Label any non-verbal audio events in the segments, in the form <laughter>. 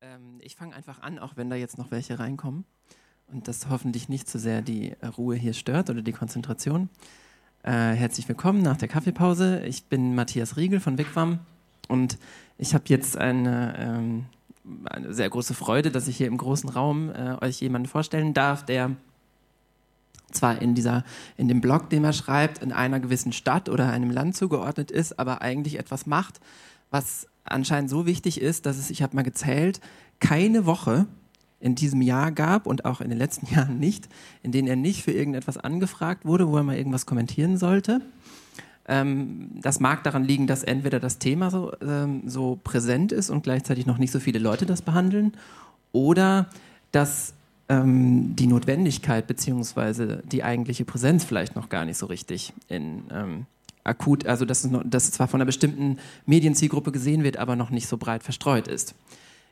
Ähm, ich fange einfach an, auch wenn da jetzt noch welche reinkommen und das hoffentlich nicht zu sehr die äh, Ruhe hier stört oder die Konzentration. Äh, herzlich willkommen nach der Kaffeepause. Ich bin Matthias Riegel von Wigwam und ich habe jetzt eine, ähm, eine, sehr große Freude, dass ich hier im großen Raum äh, euch jemanden vorstellen darf, der zwar in dieser in dem Blog, den er schreibt, in einer gewissen Stadt oder einem Land zugeordnet ist, aber eigentlich etwas macht, was anscheinend so wichtig ist, dass es, ich habe mal gezählt, keine Woche in diesem Jahr gab und auch in den letzten <laughs> Jahren nicht, in denen er nicht für irgendetwas angefragt wurde, wo er mal irgendwas kommentieren sollte. Ähm, das mag daran liegen, dass entweder das Thema so, ähm, so präsent ist und gleichzeitig noch nicht so viele Leute das behandeln, oder dass ähm, die Notwendigkeit bzw. die eigentliche Präsenz vielleicht noch gar nicht so richtig in ähm, akut, also dass es, noch, dass es zwar von einer bestimmten Medienzielgruppe gesehen wird, aber noch nicht so breit verstreut ist.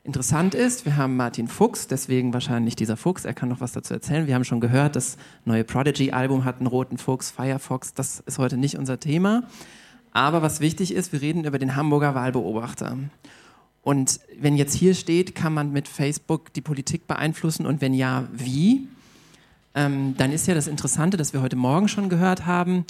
Interessant ist, wir haben Martin Fuchs, deswegen wahrscheinlich dieser Fuchs, er kann noch was dazu erzählen. Wir haben schon gehört, das neue Prodigy-Album hat einen roten Fuchs, Firefox, das ist heute nicht unser Thema. Aber was wichtig ist, wir reden über den Hamburger Wahlbeobachter. Und wenn jetzt hier steht, kann man mit Facebook die Politik beeinflussen und wenn ja, wie? Ähm, dann ist ja das Interessante, dass wir heute Morgen schon gehört haben,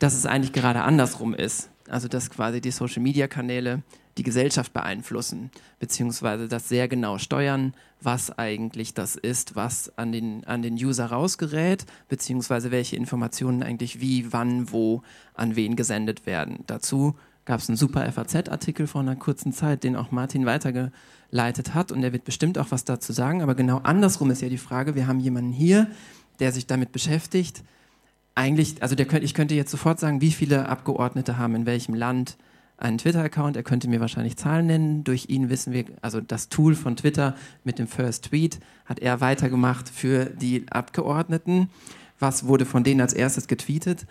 dass es eigentlich gerade andersrum ist. Also dass quasi die Social-Media-Kanäle die Gesellschaft beeinflussen, beziehungsweise das sehr genau steuern, was eigentlich das ist, was an den, an den User rausgerät, beziehungsweise welche Informationen eigentlich wie, wann, wo, an wen gesendet werden. Dazu gab es einen super FAZ-Artikel vor einer kurzen Zeit, den auch Martin weitergeleitet hat und der wird bestimmt auch was dazu sagen, aber genau andersrum ist ja die Frage, wir haben jemanden hier, der sich damit beschäftigt, eigentlich, also der, ich könnte jetzt sofort sagen, wie viele Abgeordnete haben in welchem Land einen Twitter-Account. Er könnte mir wahrscheinlich Zahlen nennen. Durch ihn wissen wir, also das Tool von Twitter mit dem First Tweet hat er weitergemacht für die Abgeordneten. Was wurde von denen als erstes getweetet?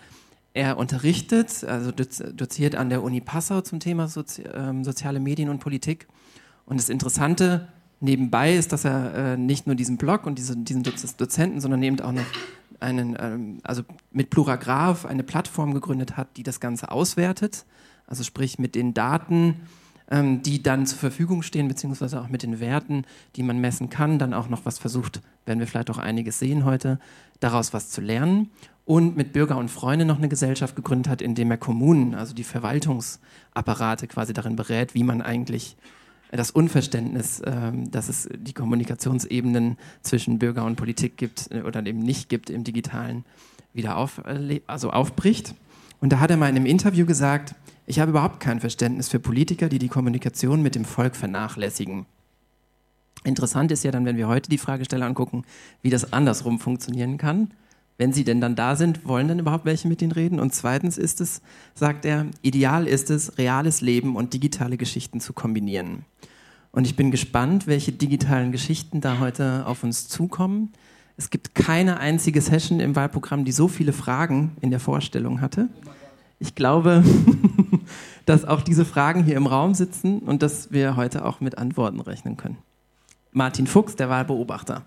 Er unterrichtet, also doziert an der Uni Passau zum Thema Sozi ähm, soziale Medien und Politik. Und das Interessante nebenbei ist, dass er äh, nicht nur diesen Blog und diese, diesen Dozenten, sondern eben auch noch einen, ähm, also mit Pluragraph eine Plattform gegründet hat, die das Ganze auswertet. Also sprich mit den Daten, ähm, die dann zur Verfügung stehen, beziehungsweise auch mit den Werten, die man messen kann, dann auch noch was versucht, werden wir vielleicht auch einiges sehen heute, daraus was zu lernen. Und mit Bürger und Freunde noch eine Gesellschaft gegründet hat, indem er Kommunen, also die Verwaltungsapparate quasi darin berät, wie man eigentlich das Unverständnis, ähm, dass es die Kommunikationsebenen zwischen Bürger und Politik gibt äh, oder eben nicht gibt im Digitalen, wieder auf, äh, also aufbricht. Und da hat er mal in einem Interview gesagt, ich habe überhaupt kein Verständnis für Politiker, die die Kommunikation mit dem Volk vernachlässigen. Interessant ist ja dann, wenn wir heute die Fragesteller angucken, wie das andersrum funktionieren kann. Wenn sie denn dann da sind, wollen dann überhaupt welche mit ihnen reden? Und zweitens ist es, sagt er, ideal ist es, reales Leben und digitale Geschichten zu kombinieren. Und ich bin gespannt, welche digitalen Geschichten da heute auf uns zukommen. Es gibt keine einzige Session im Wahlprogramm, die so viele Fragen in der Vorstellung hatte. Ich glaube, <laughs> dass auch diese Fragen hier im Raum sitzen und dass wir heute auch mit Antworten rechnen können. Martin Fuchs, der Wahlbeobachter.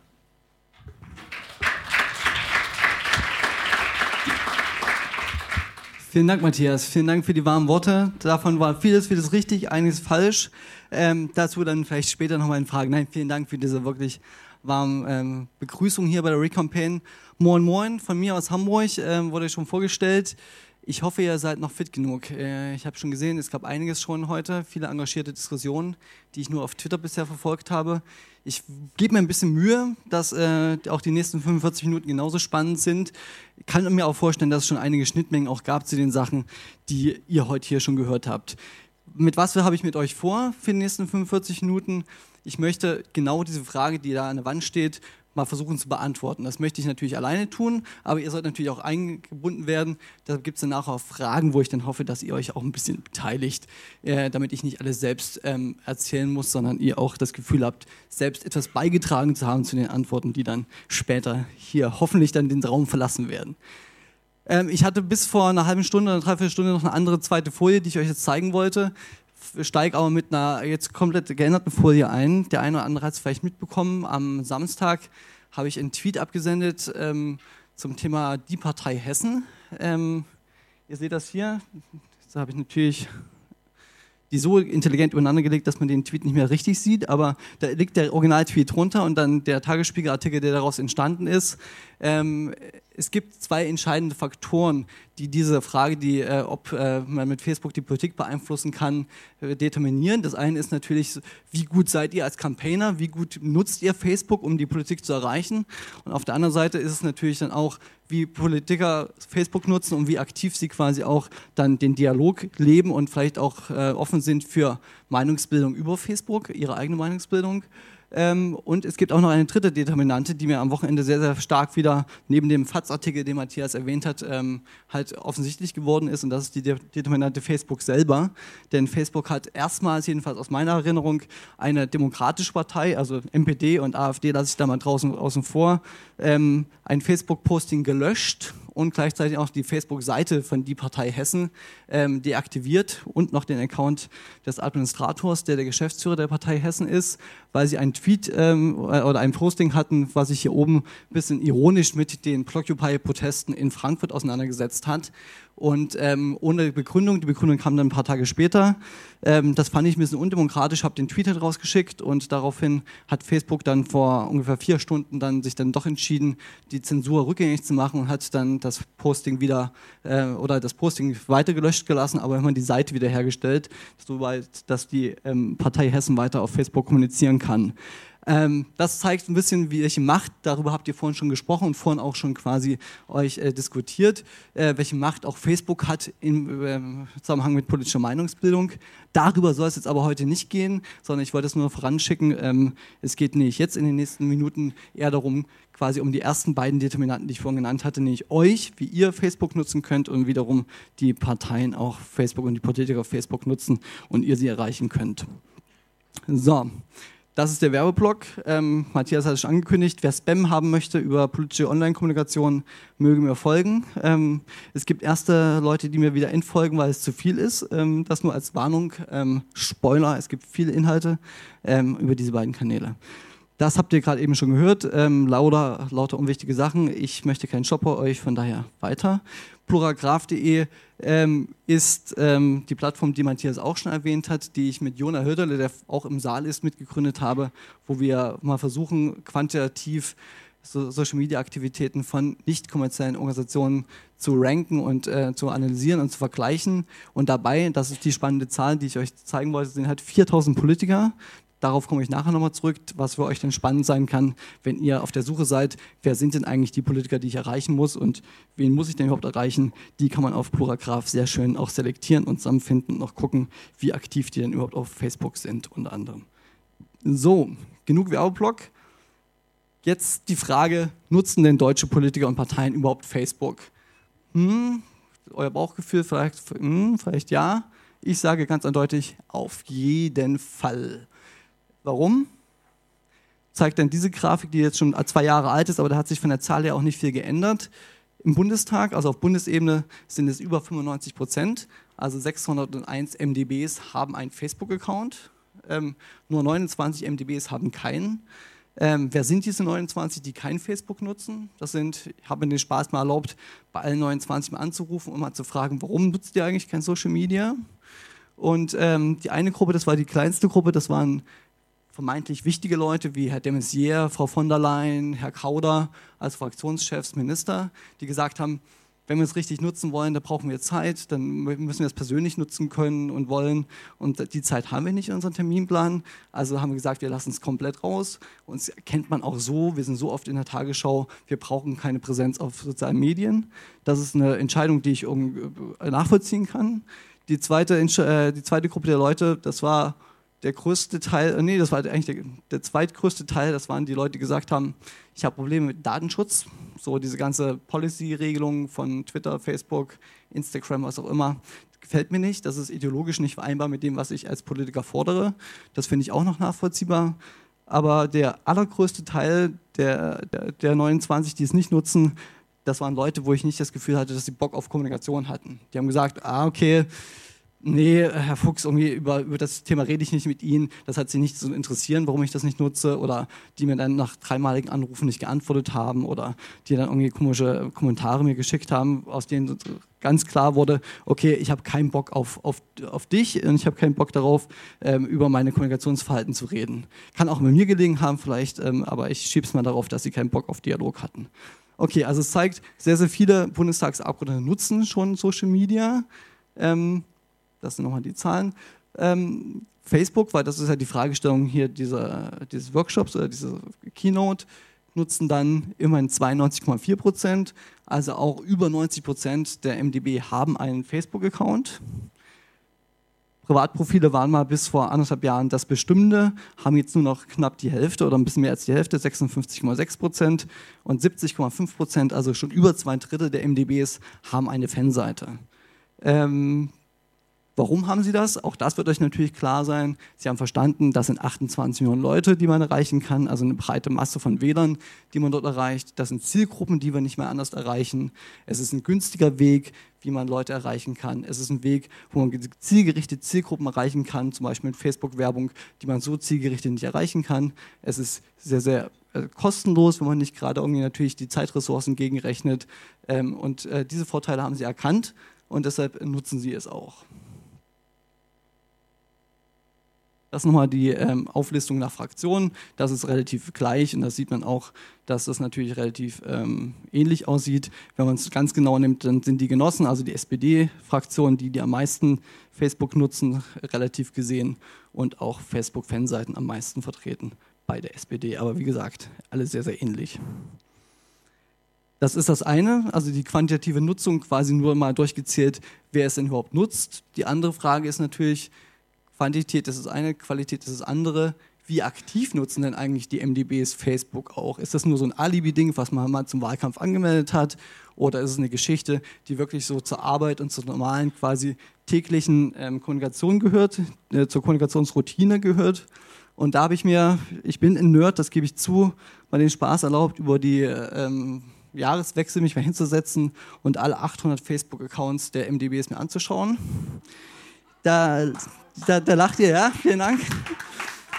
Vielen Dank, Matthias. Vielen Dank für die warmen Worte. Davon war vieles, vieles richtig, einiges falsch. Ähm, dazu dann vielleicht später nochmal in Fragen. Nein, vielen Dank für diese wirklich warme ähm, Begrüßung hier bei der Recampaign. Moin Moin, von mir aus Hamburg ähm, wurde schon vorgestellt. Ich hoffe, ihr seid noch fit genug. Äh, ich habe schon gesehen, es gab einiges schon heute, viele engagierte Diskussionen, die ich nur auf Twitter bisher verfolgt habe. Ich gebe mir ein bisschen Mühe, dass äh, auch die nächsten 45 Minuten genauso spannend sind. Ich kann mir auch vorstellen, dass es schon einige Schnittmengen auch gab zu den Sachen, die ihr heute hier schon gehört habt. Mit was habe ich mit euch vor für die nächsten 45 Minuten? ich möchte genau diese Frage, die da an der Wand steht, mal versuchen zu beantworten. Das möchte ich natürlich alleine tun, aber ihr sollt natürlich auch eingebunden werden. Da gibt es danach auch Fragen, wo ich dann hoffe, dass ihr euch auch ein bisschen beteiligt, äh, damit ich nicht alles selbst ähm, erzählen muss, sondern ihr auch das Gefühl habt, selbst etwas beigetragen zu haben zu den Antworten, die dann später hier hoffentlich dann den Raum verlassen werden. Ähm, ich hatte bis vor einer halben Stunde oder dreiviertel Stunde noch eine andere zweite Folie, die ich euch jetzt zeigen wollte steige aber mit einer jetzt komplett geänderten Folie ein. Der eine oder andere hat es vielleicht mitbekommen. Am Samstag habe ich einen Tweet abgesendet ähm, zum Thema die Partei Hessen. Ähm, ihr seht das hier. Da habe ich natürlich die so intelligent übereinander gelegt, dass man den Tweet nicht mehr richtig sieht, aber da liegt der Original-Tweet drunter und dann der Tagesspiegel-Artikel, der daraus entstanden ist. Ähm, es gibt zwei entscheidende Faktoren, die diese Frage, die, äh, ob äh, man mit Facebook die Politik beeinflussen kann, äh, determinieren. Das eine ist natürlich, wie gut seid ihr als Campaigner, wie gut nutzt ihr Facebook, um die Politik zu erreichen. Und auf der anderen Seite ist es natürlich dann auch, wie Politiker Facebook nutzen und wie aktiv sie quasi auch dann den Dialog leben und vielleicht auch äh, offen sind für Meinungsbildung über Facebook, ihre eigene Meinungsbildung. Ähm, und es gibt auch noch eine dritte Determinante, die mir am Wochenende sehr, sehr stark wieder neben dem FATS-Artikel, den Matthias erwähnt hat, ähm, halt offensichtlich geworden ist. Und das ist die De Determinante Facebook selber. Denn Facebook hat erstmals, jedenfalls aus meiner Erinnerung, eine demokratische Partei, also MPD und AfD lasse ich da mal draußen außen vor, ähm, ein Facebook-Posting gelöscht und gleichzeitig auch die Facebook-Seite von die Partei Hessen ähm, deaktiviert und noch den Account des Administrators, der der Geschäftsführer der Partei Hessen ist, weil sie einen Tweet ähm, oder ein Posting hatten, was sich hier oben ein bisschen ironisch mit den Blockupy-Protesten in Frankfurt auseinandergesetzt hat und ähm, ohne Begründung. Die Begründung kam dann ein paar Tage später. Ähm, das fand ich ein bisschen undemokratisch, habe den Tweet halt rausgeschickt und daraufhin hat Facebook dann vor ungefähr vier Stunden dann sich dann doch entschieden, die Zensur rückgängig zu machen und hat dann das Posting wieder äh, oder das Posting weiter gelöscht gelassen, aber immer die Seite wiederhergestellt, soweit, dass die ähm, Partei Hessen weiter auf Facebook kommunizieren kann. Ähm, das zeigt ein bisschen, welche Macht, darüber habt ihr vorhin schon gesprochen und vorhin auch schon quasi euch äh, diskutiert, äh, welche Macht auch Facebook hat im äh, Zusammenhang mit politischer Meinungsbildung. Darüber soll es jetzt aber heute nicht gehen, sondern ich wollte es nur voranschicken. Ähm, es geht nicht jetzt in den nächsten Minuten eher darum, quasi um die ersten beiden Determinanten, die ich vorhin genannt hatte, nämlich euch, wie ihr Facebook nutzen könnt und wiederum die Parteien auch Facebook und die Politiker Facebook nutzen und ihr sie erreichen könnt. So, das ist der Werbeblock. Ähm, Matthias hat es schon angekündigt. Wer Spam haben möchte über politische Online-Kommunikation, möge mir folgen. Ähm, es gibt erste Leute, die mir wieder entfolgen, weil es zu viel ist. Ähm, das nur als Warnung. Ähm, Spoiler, es gibt viele Inhalte ähm, über diese beiden Kanäle. Das habt ihr gerade eben schon gehört. Ähm, lauter, lauter unwichtige Sachen. Ich möchte keinen Shopper euch, von daher weiter. Pluragraph.de ähm, ist ähm, die Plattform, die Matthias auch schon erwähnt hat, die ich mit Jona Hürderle, der auch im Saal ist, mitgegründet habe, wo wir mal versuchen, quantitativ so Social Media Aktivitäten von nicht kommerziellen Organisationen zu ranken und äh, zu analysieren und zu vergleichen. Und dabei, das ist die spannende Zahl, die ich euch zeigen wollte, sind halt 4000 Politiker, Darauf komme ich nachher nochmal zurück, was für euch denn spannend sein kann, wenn ihr auf der Suche seid, wer sind denn eigentlich die Politiker, die ich erreichen muss und wen muss ich denn überhaupt erreichen. Die kann man auf Pluragraph sehr schön auch selektieren und zusammenfinden und noch gucken, wie aktiv die denn überhaupt auf Facebook sind, unter anderem. So, genug Werbeblock. Jetzt die Frage, nutzen denn deutsche Politiker und Parteien überhaupt Facebook? Hm, euer Bauchgefühl vielleicht, hm, vielleicht ja. Ich sage ganz eindeutig, auf jeden Fall. Warum? Zeigt dann diese Grafik, die jetzt schon zwei Jahre alt ist, aber da hat sich von der Zahl her auch nicht viel geändert. Im Bundestag, also auf Bundesebene, sind es über 95 Prozent. Also 601 MDBs haben einen Facebook-Account. Ähm, nur 29 MDBs haben keinen. Ähm, wer sind diese 29, die kein Facebook nutzen? Das sind, ich habe mir den Spaß mal erlaubt, bei allen 29 mal anzurufen und mal zu fragen, warum nutzt ihr eigentlich kein Social Media? Und ähm, die eine Gruppe, das war die kleinste Gruppe, das waren vermeintlich wichtige Leute wie Herr de Maizière, Frau von der Leyen, Herr Kauder als Fraktionschefs, Minister, die gesagt haben, wenn wir es richtig nutzen wollen, da brauchen wir Zeit, dann müssen wir es persönlich nutzen können und wollen. Und die Zeit haben wir nicht in unserem Terminplan. Also haben wir gesagt, wir lassen es komplett raus. Uns kennt man auch so, wir sind so oft in der Tagesschau, wir brauchen keine Präsenz auf sozialen Medien. Das ist eine Entscheidung, die ich nachvollziehen kann. Die zweite, äh, die zweite Gruppe der Leute, das war der größte Teil, äh, nee, das war eigentlich der, der zweitgrößte Teil, das waren die Leute, die gesagt haben, ich habe Probleme mit Datenschutz, so diese ganze Policy-Regelung von Twitter, Facebook, Instagram, was auch immer, gefällt mir nicht, das ist ideologisch nicht vereinbar mit dem, was ich als Politiker fordere. Das finde ich auch noch nachvollziehbar. Aber der allergrößte Teil der, der, der 29, die es nicht nutzen, das waren Leute, wo ich nicht das Gefühl hatte, dass sie Bock auf Kommunikation hatten. Die haben gesagt, ah, okay, nee, Herr Fuchs, irgendwie über, über das Thema rede ich nicht mit Ihnen, das hat Sie nicht zu interessieren, warum ich das nicht nutze oder die mir dann nach dreimaligen Anrufen nicht geantwortet haben oder die dann irgendwie komische Kommentare mir geschickt haben, aus denen ganz klar wurde, okay, ich habe keinen Bock auf, auf, auf dich und ich habe keinen Bock darauf, ähm, über meine Kommunikationsverhalten zu reden. Kann auch mit mir gelegen haben vielleicht, ähm, aber ich schiebe es mal darauf, dass sie keinen Bock auf Dialog hatten. Okay, also es zeigt, sehr, sehr viele Bundestagsabgeordnete nutzen schon Social Media. Ähm, das sind nochmal die Zahlen. Ähm, Facebook, weil das ist ja die Fragestellung hier dieser, dieses Workshops oder dieser Keynote, nutzen dann immerhin 92,4 Prozent. Also auch über 90 Prozent der MDB haben einen Facebook-Account. Privatprofile waren mal bis vor anderthalb Jahren das Bestimmende, haben jetzt nur noch knapp die Hälfte oder ein bisschen mehr als die Hälfte, 56,6 Prozent und 70,5 Prozent, also schon über zwei Drittel der MDBs, haben eine Fanseite. Ähm, Warum haben sie das? Auch das wird euch natürlich klar sein. Sie haben verstanden, das sind 28 Millionen Leute, die man erreichen kann, also eine breite Masse von Wählern, die man dort erreicht. Das sind Zielgruppen, die wir nicht mehr anders erreichen. Es ist ein günstiger Weg, wie man Leute erreichen kann. Es ist ein Weg, wo man zielgerichtet Zielgruppen erreichen kann, zum Beispiel mit Facebook-Werbung, die man so zielgerichtet nicht erreichen kann. Es ist sehr, sehr äh, kostenlos, wenn man nicht gerade irgendwie natürlich die Zeitressourcen gegenrechnet. Ähm, und äh, diese Vorteile haben sie erkannt und deshalb nutzen sie es auch. Das ist nochmal die ähm, Auflistung nach Fraktionen. Das ist relativ gleich und da sieht man auch, dass das natürlich relativ ähm, ähnlich aussieht. Wenn man es ganz genau nimmt, dann sind die Genossen, also die SPD-Fraktion, die, die am meisten Facebook nutzen, relativ gesehen und auch Facebook-Fanseiten am meisten vertreten bei der SPD. Aber wie gesagt, alle sehr, sehr ähnlich. Das ist das eine, also die quantitative Nutzung quasi nur mal durchgezählt, wer es denn überhaupt nutzt. Die andere Frage ist natürlich, Quantität ist das eine, Qualität ist das andere. Wie aktiv nutzen denn eigentlich die MDBs Facebook auch? Ist das nur so ein Alibi-Ding, was man mal zum Wahlkampf angemeldet hat? Oder ist es eine Geschichte, die wirklich so zur Arbeit und zur normalen quasi täglichen ähm, Kommunikation gehört, äh, zur Kommunikationsroutine gehört? Und da habe ich mir, ich bin ein Nerd, das gebe ich zu, mal den Spaß erlaubt, über die ähm, Jahreswechsel mich mal hinzusetzen und alle 800 Facebook-Accounts der MDBs mir anzuschauen. Da da, da lacht ihr, ja? Vielen Dank.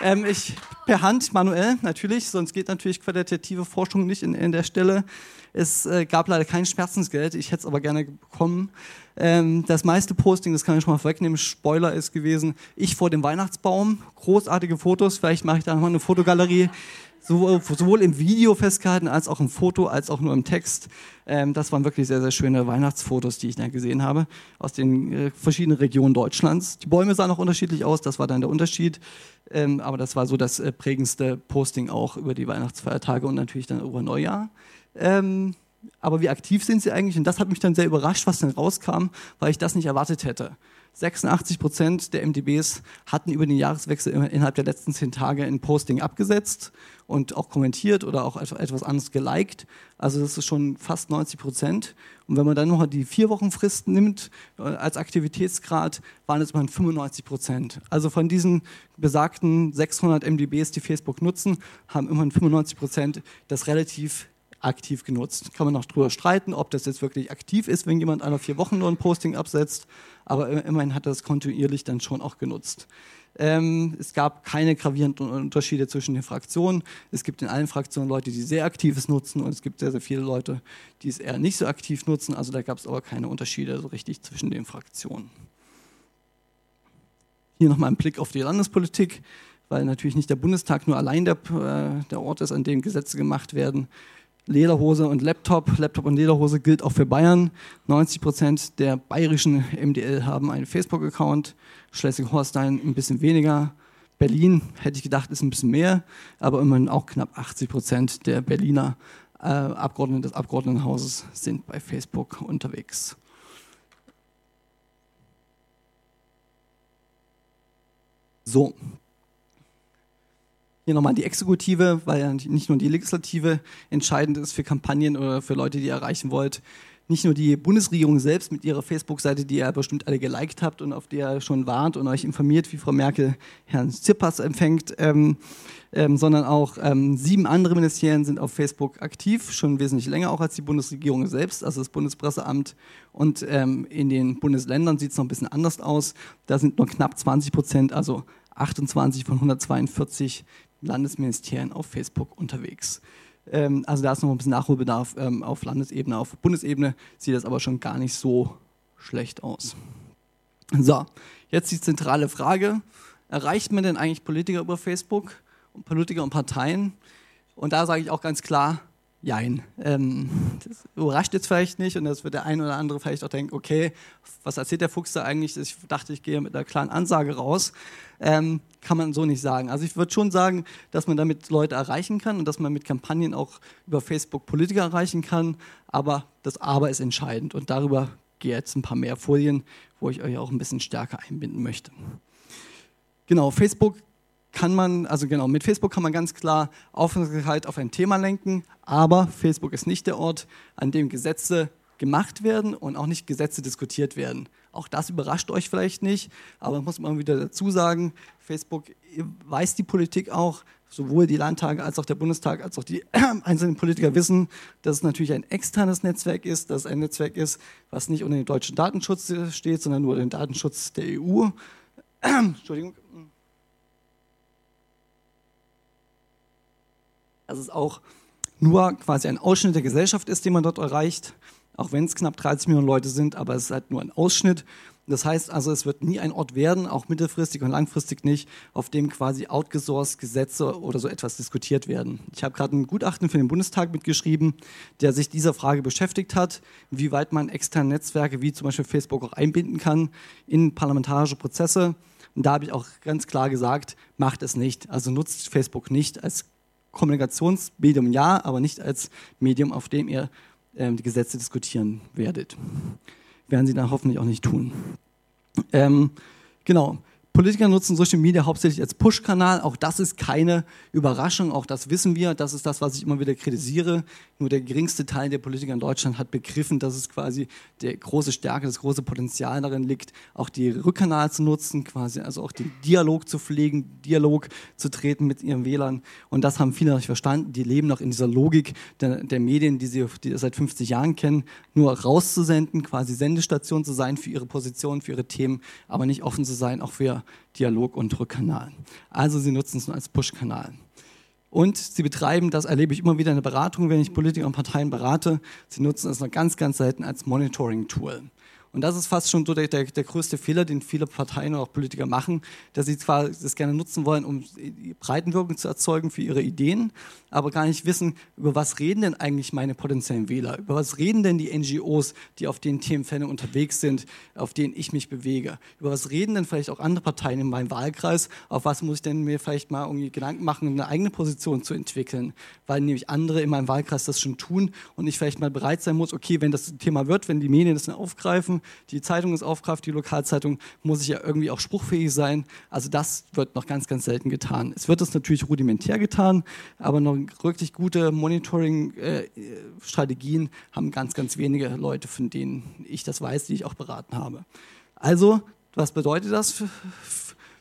Ähm, ich per Hand, manuell natürlich, sonst geht natürlich qualitative Forschung nicht in, in der Stelle. Es äh, gab leider kein Schmerzensgeld, ich hätte es aber gerne bekommen. Ähm, das meiste Posting, das kann ich schon mal vorwegnehmen, Spoiler ist gewesen, ich vor dem Weihnachtsbaum, großartige Fotos, vielleicht mache ich da nochmal eine Fotogalerie sowohl im Video festgehalten als auch im Foto, als auch nur im Text. Ähm, das waren wirklich sehr, sehr schöne Weihnachtsfotos, die ich da gesehen habe, aus den äh, verschiedenen Regionen Deutschlands. Die Bäume sahen auch unterschiedlich aus, das war dann der Unterschied. Ähm, aber das war so das äh, prägendste Posting auch über die Weihnachtsfeiertage und natürlich dann über Neujahr. Ähm, aber wie aktiv sind sie eigentlich? Und das hat mich dann sehr überrascht, was dann rauskam, weil ich das nicht erwartet hätte. 86 Prozent der MDBs hatten über den Jahreswechsel innerhalb der letzten zehn Tage ein Posting abgesetzt und auch kommentiert oder auch etwas anderes geliked. Also das ist schon fast 90 Prozent. Und wenn man dann noch die vier Wochen Frist nimmt äh, als Aktivitätsgrad, waren es immerhin 95 Prozent. Also von diesen besagten 600 MDBs, die Facebook nutzen, haben immerhin 95 Prozent das relativ aktiv genutzt. Kann man noch drüber streiten, ob das jetzt wirklich aktiv ist, wenn jemand einer vier Wochen nur ein Posting absetzt, aber immerhin hat er das kontinuierlich dann schon auch genutzt. Ähm, es gab keine gravierenden Unterschiede zwischen den Fraktionen. Es gibt in allen Fraktionen Leute, die sehr aktives nutzen und es gibt sehr, sehr viele Leute, die es eher nicht so aktiv nutzen. Also da gab es aber keine Unterschiede so richtig zwischen den Fraktionen. Hier nochmal ein Blick auf die Landespolitik, weil natürlich nicht der Bundestag nur allein der, äh, der Ort ist, an dem Gesetze gemacht werden. Lederhose und Laptop. Laptop und Lederhose gilt auch für Bayern. 90 Prozent der bayerischen MDL haben einen Facebook-Account. Schleswig-Holstein ein bisschen weniger. Berlin, hätte ich gedacht, ist ein bisschen mehr, aber immerhin auch knapp 80 Prozent der Berliner äh, Abgeordneten des Abgeordnetenhauses sind bei Facebook unterwegs. So, hier nochmal die Exekutive, weil ja nicht nur die Legislative entscheidend ist für Kampagnen oder für Leute, die ihr erreichen wollt. Nicht nur die Bundesregierung selbst mit ihrer Facebook-Seite, die ihr bestimmt alle geliked habt und auf der ihr schon warnt und euch informiert, wie Frau Merkel Herrn Tsipras empfängt, ähm, ähm, sondern auch ähm, sieben andere Ministerien sind auf Facebook aktiv, schon wesentlich länger auch als die Bundesregierung selbst, also das Bundespresseamt. Und ähm, in den Bundesländern sieht es noch ein bisschen anders aus. Da sind nur knapp 20 Prozent, also 28 von 142 Landesministerien auf Facebook unterwegs. Ähm, also da ist noch ein bisschen Nachholbedarf ähm, auf Landesebene. Auf Bundesebene sieht das aber schon gar nicht so schlecht aus. So, jetzt die zentrale Frage. Erreicht man denn eigentlich Politiker über Facebook und Politiker und Parteien? Und da sage ich auch ganz klar, Jein. Ähm, das überrascht jetzt vielleicht nicht und das wird der ein oder andere vielleicht auch denken, okay, was erzählt der Fuchs da eigentlich? Ich dachte, ich gehe mit einer klaren Ansage raus. Ähm, kann man so nicht sagen. Also ich würde schon sagen, dass man damit Leute erreichen kann und dass man mit Kampagnen auch über Facebook Politiker erreichen kann, aber das Aber ist entscheidend und darüber gehe jetzt ein paar mehr Folien, wo ich euch auch ein bisschen stärker einbinden möchte. Genau, Facebook kann man, also genau, mit Facebook kann man ganz klar Aufmerksamkeit auf ein Thema lenken, aber Facebook ist nicht der Ort, an dem Gesetze gemacht werden und auch nicht Gesetze diskutiert werden. Auch das überrascht euch vielleicht nicht, aber muss man wieder dazu sagen, Facebook weiß die Politik auch, sowohl die Landtage als auch der Bundestag als auch die <clears throat> einzelnen Politiker wissen, dass es natürlich ein externes Netzwerk ist, dass es ein Netzwerk ist, was nicht unter dem deutschen Datenschutz steht, sondern nur den Datenschutz der EU. <clears throat> Entschuldigung. Dass es auch nur quasi ein Ausschnitt der Gesellschaft ist, den man dort erreicht, auch wenn es knapp 30 Millionen Leute sind, aber es ist halt nur ein Ausschnitt. Das heißt also, es wird nie ein Ort werden, auch mittelfristig und langfristig nicht, auf dem quasi outgesourced Gesetze oder so etwas diskutiert werden. Ich habe gerade ein Gutachten für den Bundestag mitgeschrieben, der sich dieser Frage beschäftigt hat, wie weit man externe Netzwerke wie zum Beispiel Facebook auch einbinden kann in parlamentarische Prozesse. Und da habe ich auch ganz klar gesagt, macht es nicht. Also nutzt Facebook nicht als Kommunikationsmedium ja, aber nicht als Medium, auf dem ihr ähm, die Gesetze diskutieren werdet. Werden sie dann hoffentlich auch nicht tun. Ähm, genau. Politiker nutzen Social Media hauptsächlich als Push-Kanal. Auch das ist keine Überraschung, auch das wissen wir. Das ist das, was ich immer wieder kritisiere. Nur der geringste Teil der Politiker in Deutschland hat begriffen, dass es quasi der große Stärke, das große Potenzial darin liegt, auch die Rückkanal zu nutzen, quasi also auch den Dialog zu pflegen, Dialog zu treten mit ihren Wählern. Und das haben viele noch nicht verstanden. Die leben noch in dieser Logik der, der Medien, die sie die seit 50 Jahren kennen, nur rauszusenden, quasi Sendestation zu sein für ihre Position, für ihre Themen, aber nicht offen zu sein, auch für Dialog- und Rückkanal. Also sie nutzen es nur als Push-Kanal. Und sie betreiben, das erlebe ich immer wieder in der Beratung, wenn ich Politiker und Parteien berate, sie nutzen es noch ganz, ganz selten als Monitoring-Tool. Und das ist fast schon so der, der, der, größte Fehler, den viele Parteien oder auch Politiker machen, dass sie zwar das gerne nutzen wollen, um Breitenwirkung zu erzeugen für ihre Ideen, aber gar nicht wissen, über was reden denn eigentlich meine potenziellen Wähler, über was reden denn die NGOs, die auf den Themenfeldern unterwegs sind, auf denen ich mich bewege, über was reden denn vielleicht auch andere Parteien in meinem Wahlkreis, auf was muss ich denn mir vielleicht mal irgendwie Gedanken machen, eine eigene Position zu entwickeln, weil nämlich andere in meinem Wahlkreis das schon tun und ich vielleicht mal bereit sein muss, okay, wenn das Thema wird, wenn die Medien das dann aufgreifen, die Zeitung ist aufgreift, die Lokalzeitung, muss ich ja irgendwie auch spruchfähig sein. Also das wird noch ganz, ganz selten getan. Es wird das natürlich rudimentär getan, aber noch wirklich gute Monitoring-Strategien haben ganz, ganz wenige Leute, von denen ich das weiß, die ich auch beraten habe. Also, was bedeutet das für,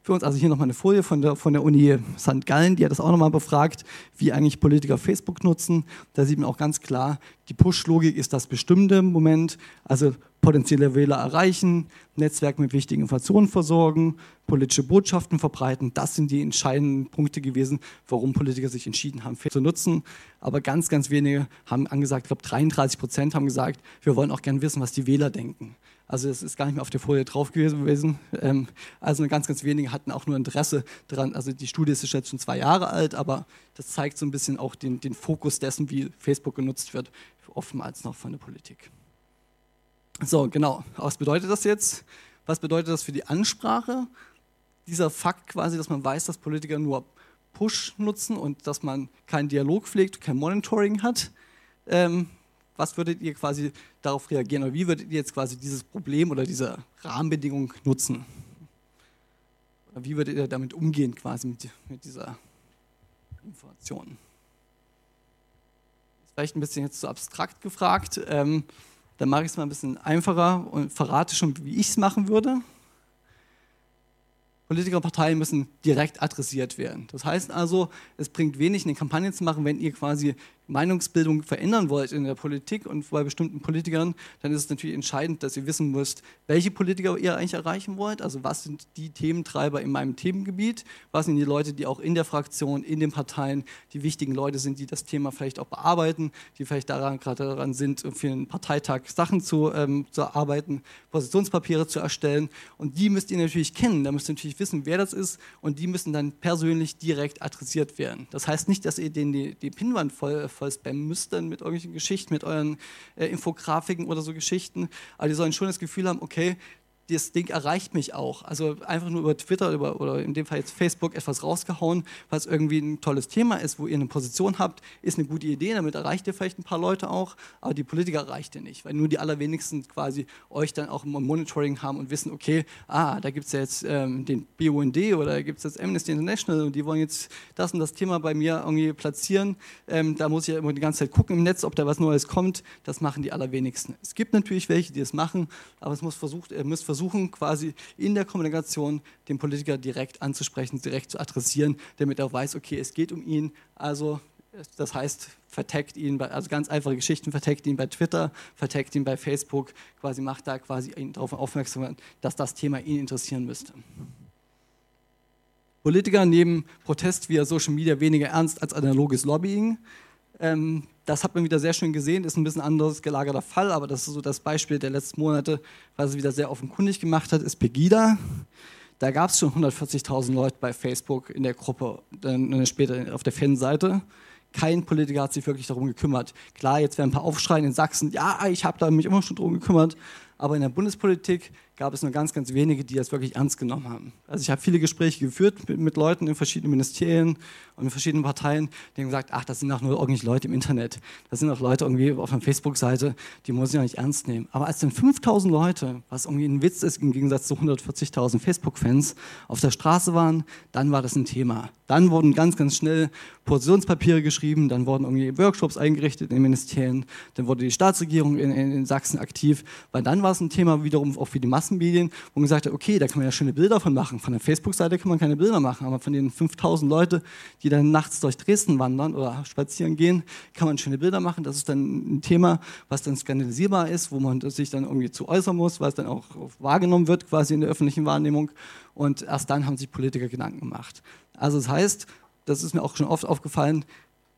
für uns? Also hier nochmal eine Folie von der, von der Uni St. Gallen, die hat das auch nochmal befragt, wie eigentlich Politiker Facebook nutzen. Da sieht man auch ganz klar, die Push-Logik ist das bestimmte Moment. Also potenzielle Wähler erreichen, Netzwerk mit wichtigen Informationen versorgen, politische Botschaften verbreiten. Das sind die entscheidenden Punkte gewesen, warum Politiker sich entschieden haben, zu nutzen. Aber ganz, ganz wenige haben angesagt, ich glaube 33 Prozent haben gesagt, wir wollen auch gerne wissen, was die Wähler denken. Also das ist gar nicht mehr auf der Folie drauf gewesen. Ähm, also ganz, ganz wenige hatten auch nur Interesse daran. Also die Studie ist jetzt schon zwei Jahre alt, aber das zeigt so ein bisschen auch den, den Fokus dessen, wie Facebook genutzt wird, oftmals noch von der Politik. So, genau. Was bedeutet das jetzt? Was bedeutet das für die Ansprache? Dieser Fakt quasi, dass man weiß, dass Politiker nur Push nutzen und dass man keinen Dialog pflegt, kein Monitoring hat. Ähm, was würdet ihr quasi darauf reagieren oder wie würdet ihr jetzt quasi dieses Problem oder diese Rahmenbedingung nutzen? Oder wie würdet ihr damit umgehen quasi mit, mit dieser Information? Ist vielleicht ein bisschen jetzt zu abstrakt gefragt. Ähm, dann mache ich es mal ein bisschen einfacher und verrate schon, wie ich es machen würde. Politiker und Parteien müssen direkt adressiert werden. Das heißt also, es bringt wenig, eine Kampagne zu machen, wenn ihr quasi Meinungsbildung verändern wollt in der Politik und bei bestimmten Politikern, dann ist es natürlich entscheidend, dass ihr wissen müsst, welche Politiker ihr eigentlich erreichen wollt. Also was sind die Thementreiber in meinem Themengebiet? Was sind die Leute, die auch in der Fraktion, in den Parteien die wichtigen Leute sind, die das Thema vielleicht auch bearbeiten, die vielleicht daran gerade daran sind, für einen Parteitag Sachen zu, ähm, zu arbeiten, Positionspapiere zu erstellen. Und die müsst ihr natürlich kennen. Da müsst ihr natürlich wissen, wer das ist. Und die müssen dann persönlich direkt adressiert werden. Das heißt nicht, dass ihr denen die, die Pinnwand voll voll spammen müsst dann mit irgendwelchen Geschichten, mit euren äh, Infografiken oder so Geschichten. Aber die sollen schon das Gefühl haben, okay, das Ding erreicht mich auch. Also einfach nur über Twitter über, oder in dem Fall jetzt Facebook etwas rausgehauen, was irgendwie ein tolles Thema ist, wo ihr eine Position habt, ist eine gute Idee, damit erreicht ihr vielleicht ein paar Leute auch, aber die Politiker erreicht ihr nicht, weil nur die allerwenigsten quasi euch dann auch im Monitoring haben und wissen, okay, ah, da gibt es ja jetzt ähm, den BUND oder da gibt es jetzt Amnesty International und die wollen jetzt das und das Thema bei mir irgendwie platzieren. Ähm, da muss ich ja immer die ganze Zeit gucken im Netz, ob da was Neues kommt. Das machen die allerwenigsten. Es gibt natürlich welche, die das machen, aber es muss versucht, ihr müsst versuchen, versuchen quasi in der Kommunikation den Politiker direkt anzusprechen, direkt zu adressieren, damit er weiß, okay, es geht um ihn. Also das heißt, verteckt ihn, bei, also ganz einfache Geschichten, verteckt ihn bei Twitter, verteckt ihn bei Facebook, quasi macht da quasi ihn darauf aufmerksam, dass das Thema ihn interessieren müsste. Politiker nehmen Protest via Social Media weniger ernst als analoges Lobbying. Ähm, das hat man wieder sehr schön gesehen, ist ein bisschen anderes gelagerter Fall, aber das ist so das Beispiel der letzten Monate, was es wieder sehr offenkundig gemacht hat, ist Pegida. Da gab es schon 140.000 Leute bei Facebook in der Gruppe, dann später auf der Fanseite. Kein Politiker hat sich wirklich darum gekümmert. Klar, jetzt werden ein paar Aufschreien in Sachsen, ja, ich habe da mich immer schon darum gekümmert, aber in der Bundespolitik gab es nur ganz, ganz wenige, die das wirklich ernst genommen haben. Also ich habe viele Gespräche geführt mit, mit, Leuten in verschiedenen Ministerien und in verschiedenen Parteien, die haben gesagt, ach, das sind doch nur irgendwelche Leute im Internet. Das sind doch Leute irgendwie auf einer Facebook-Seite, die muss ich ja nicht ernst nehmen. Aber als dann 5000 Leute, was irgendwie ein Witz ist im Gegensatz zu 140.000 Facebook-Fans, auf der Straße waren, dann war das ein Thema. Dann wurden ganz, ganz schnell Positionspapiere geschrieben, dann wurden irgendwie Workshops eingerichtet in den Ministerien, dann wurde die Staatsregierung in, in, in Sachsen aktiv, weil dann war es ein Thema wiederum auch für die Massen Massenmedien, wo man gesagt hat, okay, da kann man ja schöne Bilder von machen. Von der Facebook-Seite kann man keine Bilder machen, aber von den 5000 Leuten, die dann nachts durch Dresden wandern oder spazieren gehen, kann man schöne Bilder machen. Das ist dann ein Thema, was dann skandalisierbar ist, wo man sich dann irgendwie zu äußern muss, weil es dann auch wahrgenommen wird, quasi in der öffentlichen Wahrnehmung. Und erst dann haben sich Politiker Gedanken gemacht. Also das heißt, das ist mir auch schon oft aufgefallen,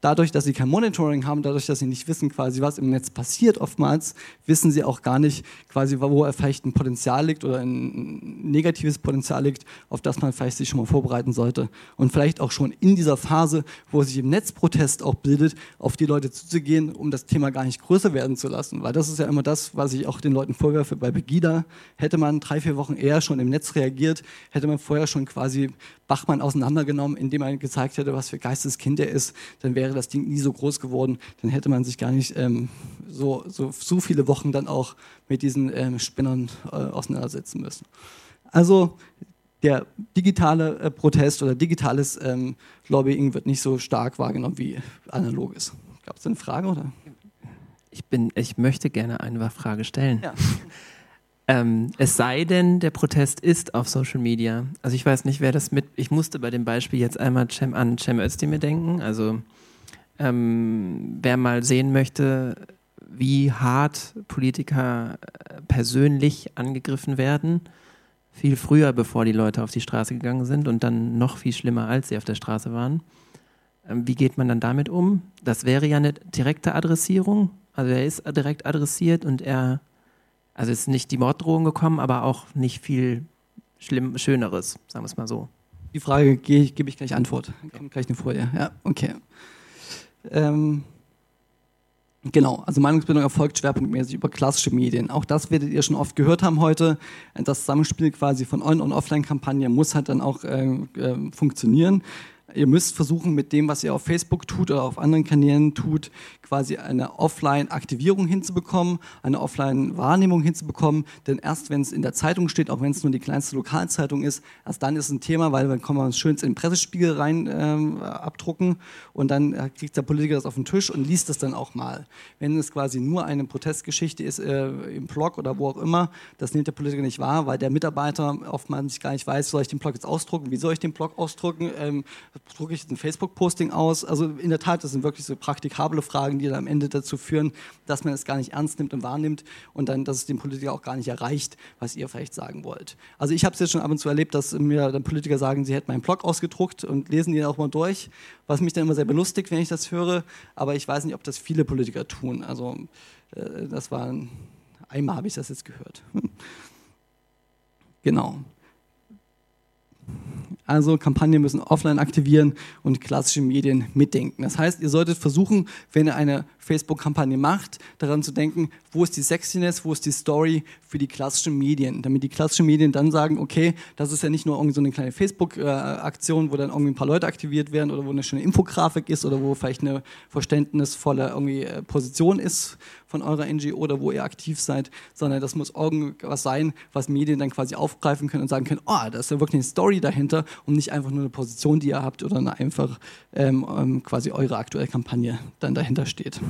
dadurch, dass sie kein Monitoring haben, dadurch, dass sie nicht wissen, quasi, was im Netz passiert, oftmals wissen sie auch gar nicht, quasi, wo vielleicht ein Potenzial liegt oder ein negatives Potenzial liegt, auf das man vielleicht sich schon mal vorbereiten sollte. Und vielleicht auch schon in dieser Phase, wo sich im Netzprotest auch bildet, auf die Leute zuzugehen, um das Thema gar nicht größer werden zu lassen. Weil das ist ja immer das, was ich auch den Leuten vorwerfe. Bei Begida hätte man drei, vier Wochen eher schon im Netz reagiert, hätte man vorher schon quasi Bachmann auseinandergenommen, indem man gezeigt hätte, was für Geisteskind er ist, dann wäre das Ding nie so groß geworden. Dann hätte man sich gar nicht ähm, so, so, so viele Wochen dann auch mit diesen ähm, Spinnern äh, auseinandersetzen müssen. Also der digitale äh, Protest oder digitales ähm, Lobbying wird nicht so stark wahrgenommen wie analoges. Gab es eine Frage oder? Ich, bin, ich möchte gerne eine Frage stellen. Ja. <laughs> Ähm, es sei denn, der Protest ist auf Social Media. Also ich weiß nicht, wer das mit. Ich musste bei dem Beispiel jetzt einmal Cem, an Cem Özdemir denken. Also ähm, wer mal sehen möchte, wie hart Politiker äh, persönlich angegriffen werden, viel früher, bevor die Leute auf die Straße gegangen sind und dann noch viel schlimmer, als sie auf der Straße waren. Ähm, wie geht man dann damit um? Das wäre ja eine direkte Adressierung. Also er ist direkt adressiert und er also ist nicht die Morddrohung gekommen, aber auch nicht viel Schlimm, Schöneres, sagen wir es mal so. Die Frage gebe ich gleich Antwort. Kommt gleich eine Folie. Ja, okay. Ähm, genau, also Meinungsbildung erfolgt schwerpunktmäßig über klassische Medien. Auch das werdet ihr schon oft gehört haben heute. Das Zusammenspiel quasi von On- und Offline-Kampagne muss halt dann auch äh, äh, funktionieren ihr müsst versuchen, mit dem, was ihr auf Facebook tut oder auf anderen Kanälen tut, quasi eine Offline-Aktivierung hinzubekommen, eine Offline-Wahrnehmung hinzubekommen. Denn erst wenn es in der Zeitung steht, auch wenn es nur die kleinste Lokalzeitung ist, erst dann ist es ein Thema, weil dann kann man es schön in den Pressespiegel rein ähm, abdrucken und dann äh, kriegt der Politiker das auf den Tisch und liest das dann auch mal. Wenn es quasi nur eine Protestgeschichte ist äh, im Blog oder wo auch immer, das nimmt der Politiker nicht wahr, weil der Mitarbeiter oftmals gar nicht weiß, soll ich den Blog jetzt ausdrucken, wie soll ich den Blog ausdrucken, ähm, drucke ich ein Facebook-Posting aus? Also in der Tat, das sind wirklich so praktikable Fragen, die dann am Ende dazu führen, dass man es gar nicht ernst nimmt und wahrnimmt und dann, dass es den Politiker auch gar nicht erreicht, was ihr vielleicht sagen wollt. Also ich habe es jetzt schon ab und zu erlebt, dass mir dann Politiker sagen, sie hätten meinen Blog ausgedruckt und lesen den auch mal durch, was mich dann immer sehr belustigt, wenn ich das höre. Aber ich weiß nicht, ob das viele Politiker tun. Also äh, das war einmal habe ich das jetzt gehört. <laughs> Genau. Also Kampagnen müssen offline aktivieren und klassische Medien mitdenken. Das heißt, ihr solltet versuchen, wenn ihr eine Facebook-Kampagne macht, daran zu denken, wo ist die Sexiness, wo ist die Story für die klassischen Medien, damit die klassischen Medien dann sagen, okay, das ist ja nicht nur irgendwie so eine kleine Facebook-Aktion, wo dann irgendwie ein paar Leute aktiviert werden oder wo eine schöne Infografik ist oder wo vielleicht eine verständnisvolle irgendwie äh, Position ist von eurer NGO oder wo ihr aktiv seid, sondern das muss irgendwas sein, was Medien dann quasi aufgreifen können und sagen können, oh, da ist ja wirklich eine Story dahinter und nicht einfach nur eine Position, die ihr habt oder einfach ähm, ähm, quasi eure aktuelle Kampagne dann dahinter steht.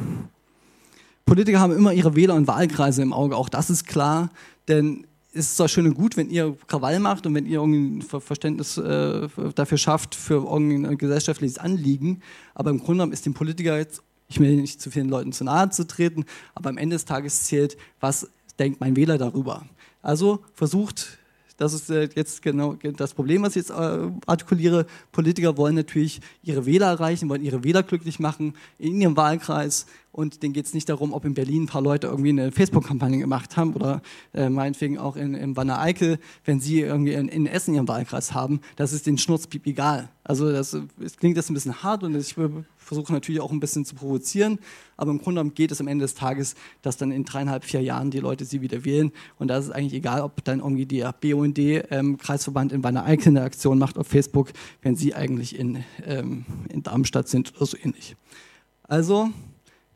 Politiker haben immer ihre Wähler und Wahlkreise im Auge, auch das ist klar, denn es ist zwar schön und gut, wenn ihr Krawall macht und wenn ihr irgendwie ein Verständnis äh, dafür schafft für irgendein gesellschaftliches Anliegen, aber im Grunde genommen ist dem Politiker jetzt, ich will nicht zu vielen Leuten zu nahe zu treten, aber am Ende des Tages zählt, was denkt mein Wähler darüber. Also versucht das ist äh, jetzt genau das Problem, was ich jetzt äh, artikuliere. Politiker wollen natürlich ihre Wähler erreichen, wollen ihre Wähler glücklich machen in ihrem Wahlkreis und denen geht es nicht darum, ob in Berlin ein paar Leute irgendwie eine Facebook-Kampagne gemacht haben oder äh, meinetwegen auch in, in Wanne Eickel, wenn sie irgendwie in, in, Essen ihren Wahlkreis haben. Das ist den Schnurzpiep egal. Also das, das klingt jetzt ein bisschen hart und ich versuche natürlich auch ein bisschen zu provozieren, aber im Grunde geht es am Ende des Tages, dass dann in dreieinhalb, vier Jahren die Leute sie wieder wählen und da ist es eigentlich egal, ob dann irgendwie der BUND ähm, in Wanne Eickel eine Aktion macht auf Facebook, wenn sie eigentlich in, ähm, in Darmstadt sind oder so ähnlich. Also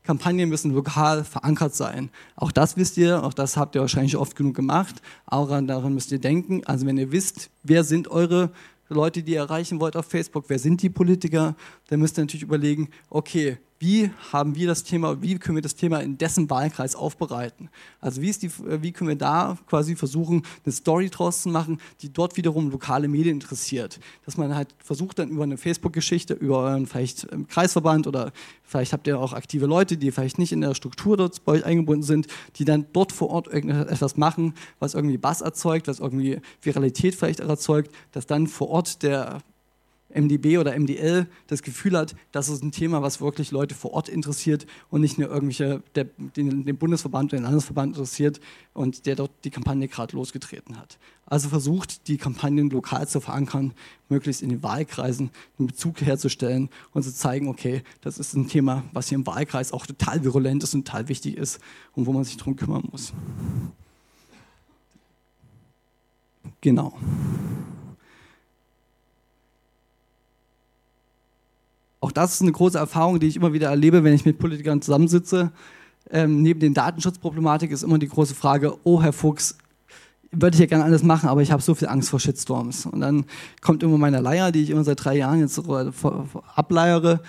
Kampagnen müssen lokal verankert sein. Auch das wisst ihr, auch das habt ihr wahrscheinlich oft genug gemacht. Auch daran müsst ihr denken. Also wenn ihr wisst, wer sind eure Leute, die ihr erreichen wollt auf Facebook, wer sind die Politiker, dann müsst ihr natürlich überlegen, okay, wie haben wir das Thema, wie können wir das Thema in dessen Wahlkreis aufbereiten? Also wie, die, wie können wir da quasi versuchen, eine Story draus zu machen, die dort wiederum lokale Medien interessiert? Dass man halt versucht dann über eine Facebook-Geschichte, über euren vielleicht Kreisverband oder vielleicht habt ihr auch aktive Leute, die vielleicht nicht in der Struktur dort bei euch eingebunden sind, die dann dort vor Ort irgendetwas machen, was irgendwie Bass erzeugt, was irgendwie Viralität vielleicht erzeugt, dass dann vor Ort der MDB oder MDL das Gefühl hat, das ist ein Thema, was wirklich Leute vor Ort interessiert und nicht nur irgendwelche, der, den, den Bundesverband oder den Landesverband interessiert und der dort die Kampagne gerade losgetreten hat. Also versucht, die Kampagnen lokal zu verankern, möglichst in den Wahlkreisen einen Bezug herzustellen und zu zeigen, okay, das ist ein Thema, was hier im Wahlkreis auch total virulent ist und total wichtig ist und wo man sich darum kümmern muss. Genau. Auch das ist eine große Erfahrung, die ich immer wieder erlebe, wenn ich mit Politikern zusammensitze. Ähm, neben den Datenschutzproblematik ist immer die große Frage, oh Herr Fuchs, würde ich ja gerne alles machen, aber ich habe so viel Angst vor Shitstorms. Und dann kommt immer meine Leier, die ich immer seit drei Jahren jetzt ableiere,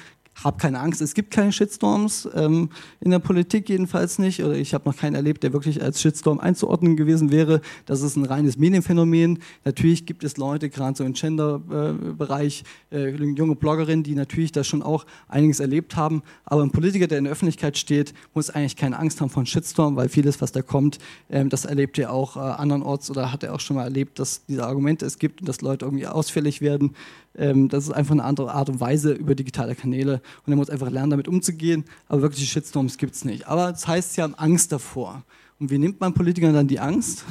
hab keine Angst, es gibt keine Shitstorms, ähm, in der Politik jedenfalls nicht, oder ich habe noch keinen erlebt, der wirklich als Shitstorm einzuordnen gewesen wäre. Das ist ein reines Medienphänomen. Natürlich gibt es Leute, gerade so im Gender-Bereich, äh, junge Bloggerinnen, die natürlich da schon auch einiges erlebt haben, aber ein Politiker, der in der Öffentlichkeit steht, muss eigentlich keine Angst haben einem Shitstorm, weil vieles, was da kommt, ähm, das erlebt er auch äh, andernorts oder hat er auch schon mal erlebt, dass diese Argumente es gibt und dass Leute irgendwie ausfällig werden. Ähm, das ist einfach eine andere Art und Weise über digitale Kanäle und er muss einfach lernen, damit umzugehen. Aber wirkliche Shitstorms gibt es nicht. Aber das heißt, sie haben Angst davor. Und wie nimmt man Politikern dann die Angst?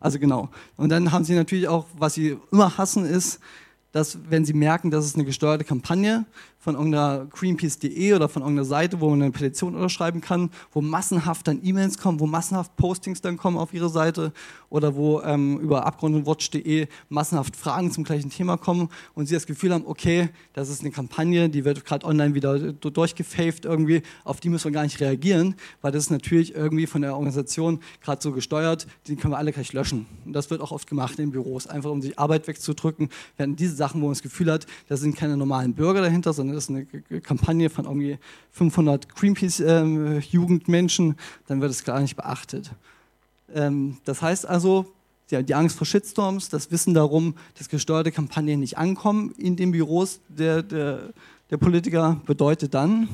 Also genau. Und dann haben sie natürlich auch, was sie immer hassen, ist, dass wenn sie merken, dass es eine gesteuerte Kampagne von irgendeiner Greenpeace.de oder von irgendeiner Seite, wo man eine Petition unterschreiben kann, wo massenhaft dann E-Mails kommen, wo massenhaft Postings dann kommen auf ihre Seite oder wo ähm, über abgrundwatch.de massenhaft Fragen zum gleichen Thema kommen und sie das Gefühl haben, okay, das ist eine Kampagne, die wird gerade online wieder durchgefaved irgendwie, auf die müssen wir gar nicht reagieren, weil das ist natürlich irgendwie von der Organisation gerade so gesteuert, die können wir alle gleich löschen. Und das wird auch oft gemacht in Büros, einfach um sich Arbeit wegzudrücken, werden diese Sachen, wo man das Gefühl hat, da sind keine normalen Bürger dahinter, sondern das ist eine Kampagne von irgendwie 500 Greenpeace-Jugendmenschen, ähm, dann wird es gar nicht beachtet. Ähm, das heißt also, die, die Angst vor Shitstorms, das Wissen darum, dass gesteuerte Kampagnen nicht ankommen in den Büros der, der, der Politiker, bedeutet dann,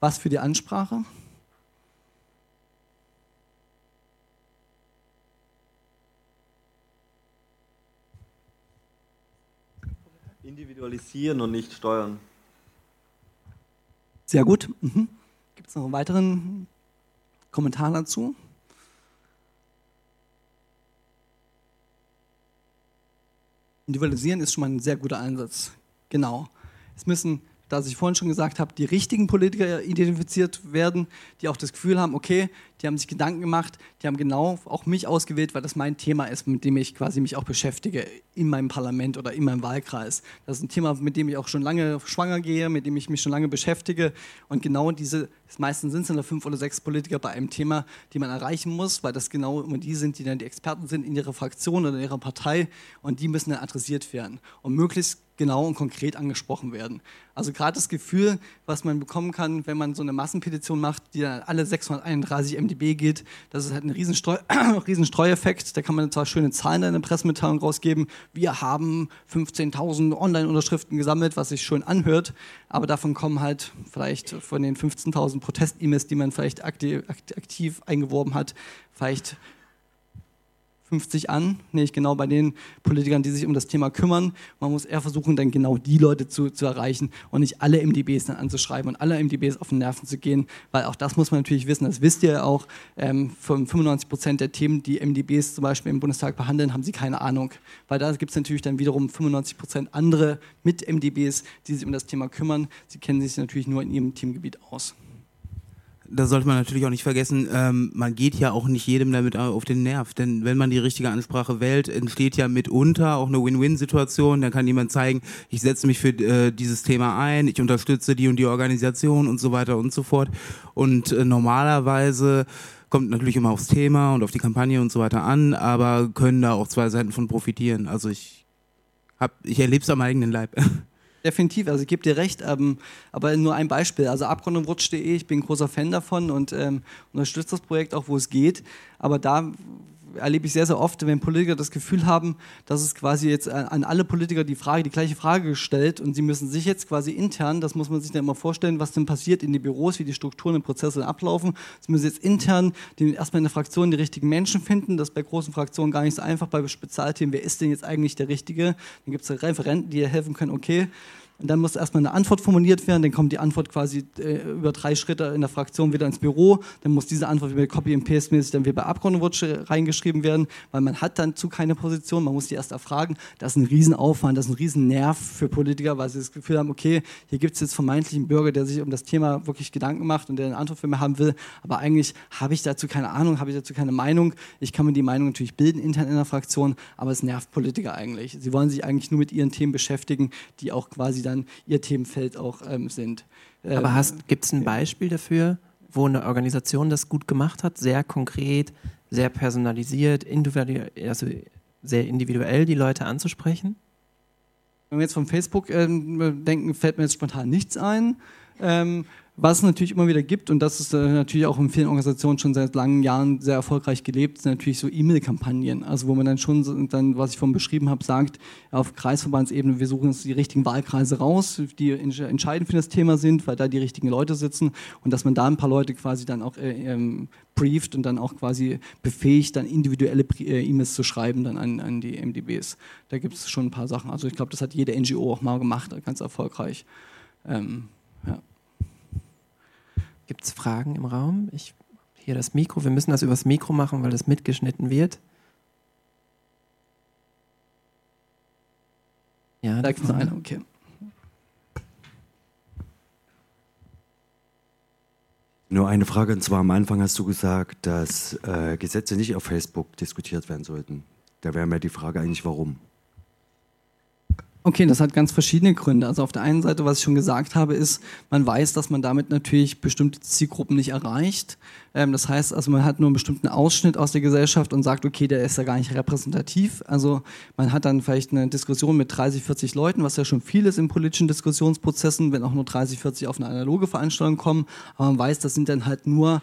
was für die Ansprache? Individualisieren und nicht steuern. Sehr gut. Mhm. Gibt es noch einen weiteren Kommentar dazu? Individualisieren ist schon mal ein sehr guter Einsatz. Genau. Es müssen dass ich vorhin schon gesagt habe, die richtigen Politiker identifiziert werden, die auch das Gefühl haben, okay, die haben sich Gedanken gemacht, die haben genau auch mich ausgewählt, weil das mein Thema ist, mit dem ich quasi mich auch beschäftige in meinem Parlament oder in meinem Wahlkreis. Das ist ein Thema, mit dem ich auch schon lange schwanger gehe, mit dem ich mich schon lange beschäftige und genau diese, meistens sind es dann fünf oder sechs Politiker bei einem Thema, die man erreichen muss, weil das genau immer die sind, die dann die Experten sind in ihrer Fraktion oder in ihrer Partei und die müssen dann adressiert werden und möglichst genau und konkret angesprochen werden. Also gerade das Gefühl, was man bekommen kann, wenn man so eine Massenpetition macht, die dann alle 631 MDB geht, das ist halt ein Riesenstreu <coughs> Riesenstreueffekt. Da kann man zwar schöne Zahlen in der Pressemitteilung rausgeben, wir haben 15.000 Online-Unterschriften gesammelt, was sich schön anhört, aber davon kommen halt vielleicht von den 15.000 Protest-E-Mails, die man vielleicht aktiv, aktiv eingeworben hat, vielleicht 50 an, nicht genau bei den Politikern, die sich um das Thema kümmern. Man muss eher versuchen, dann genau die Leute zu, zu erreichen und nicht alle MDBs dann anzuschreiben und alle MDBs auf den Nerven zu gehen, weil auch das muss man natürlich wissen, das wisst ihr auch, ähm, von 95 Prozent der Themen, die MDBs zum Beispiel im Bundestag behandeln, haben sie keine Ahnung, weil da gibt es natürlich dann wiederum 95 Prozent andere mit MDBs, die sich um das Thema kümmern. Sie kennen sich natürlich nur in ihrem Teamgebiet aus da sollte man natürlich auch nicht vergessen, ähm, man geht ja auch nicht jedem damit auf den Nerv. Denn wenn man die richtige Ansprache wählt, entsteht ja mitunter auch eine Win-Win-Situation. Dann kann jemand zeigen, ich setze mich für äh, dieses Thema ein, ich unterstütze die und die Organisation und so weiter und so fort. Und äh, normalerweise kommt natürlich immer aufs Thema und auf die Kampagne und so weiter an, aber können da auch zwei Seiten von profitieren. Also ich hab, ich erlebe es am eigenen Leib. <laughs> definitiv. Also ich gebe dir recht, ähm, aber nur ein Beispiel. Also abgrundumrutsch.de, ich bin ein großer Fan davon und ähm, unterstütze das Projekt auch, wo es geht. Aber da erlebe ich sehr, sehr oft, wenn Politiker das Gefühl haben, dass es quasi jetzt an alle Politiker die Frage, die gleiche Frage gestellt und sie müssen sich jetzt quasi intern, das muss man sich dann immer vorstellen, was denn passiert in den Büros, wie die Strukturen und Prozesse ablaufen. Sie müssen jetzt intern die, erstmal in der Fraktion die richtigen Menschen finden. Das ist bei großen Fraktionen gar nicht so einfach. Bei Spezialthemen, wer ist denn jetzt eigentlich der Richtige? Dann gibt es Referenten, die helfen können, okay, und dann muss erstmal eine Antwort formuliert werden, dann kommt die Antwort quasi äh, über drei Schritte in der Fraktion wieder ins Büro, dann muss diese Antwort wieder Copy and Paste mäßig dann wieder bei Abgeordnetenwatch reingeschrieben werden, weil man hat dann zu keine Position, man muss die erst erfragen. Das ist ein Riesenaufwand, das ist ein Riesennerv für Politiker, weil sie das Gefühl haben, okay, hier gibt es jetzt vermeintlich einen Bürger, der sich um das Thema wirklich Gedanken macht und der eine Antwort für mich haben will, aber eigentlich habe ich dazu keine Ahnung, habe ich dazu keine Meinung. Ich kann mir die Meinung natürlich bilden intern in der Fraktion, aber es nervt Politiker eigentlich. Sie wollen sich eigentlich nur mit ihren Themen beschäftigen, die auch quasi dann ihr Themenfeld auch ähm, sind. Ähm, Aber gibt es ein Beispiel dafür, wo eine Organisation das gut gemacht hat, sehr konkret, sehr personalisiert, individuell, also sehr individuell die Leute anzusprechen? Wenn wir jetzt von Facebook ähm, denken, fällt mir jetzt spontan nichts ein. Ähm, was es natürlich immer wieder gibt, und das ist äh, natürlich auch in vielen Organisationen schon seit langen Jahren sehr erfolgreich gelebt, sind natürlich so E-Mail-Kampagnen. Also wo man dann schon, dann, was ich vorhin beschrieben habe, sagt, auf Kreisverbandsebene, wir suchen uns die richtigen Wahlkreise raus, die entscheidend für das Thema sind, weil da die richtigen Leute sitzen und dass man da ein paar Leute quasi dann auch äh, ähm, brieft und dann auch quasi befähigt, dann individuelle äh, E-Mails zu schreiben dann an, an die MDBs. Da gibt es schon ein paar Sachen. Also ich glaube, das hat jede NGO auch mal gemacht, ganz erfolgreich. Ähm, ja. Gibt es Fragen im Raum? Ich, hier das Mikro. Wir müssen das übers Mikro machen, weil das mitgeschnitten wird. Ja, da gibt es eine, okay. Nur eine Frage, und zwar am Anfang hast du gesagt, dass äh, Gesetze nicht auf Facebook diskutiert werden sollten. Da wäre mir die Frage eigentlich, warum? Okay, das hat ganz verschiedene Gründe. Also auf der einen Seite, was ich schon gesagt habe, ist, man weiß, dass man damit natürlich bestimmte Zielgruppen nicht erreicht. Ähm, das heißt, also man hat nur einen bestimmten Ausschnitt aus der Gesellschaft und sagt, okay, der ist ja gar nicht repräsentativ. Also man hat dann vielleicht eine Diskussion mit 30, 40 Leuten, was ja schon viel ist in politischen Diskussionsprozessen, wenn auch nur 30, 40 auf eine analoge Veranstaltung kommen. Aber man weiß, das sind dann halt nur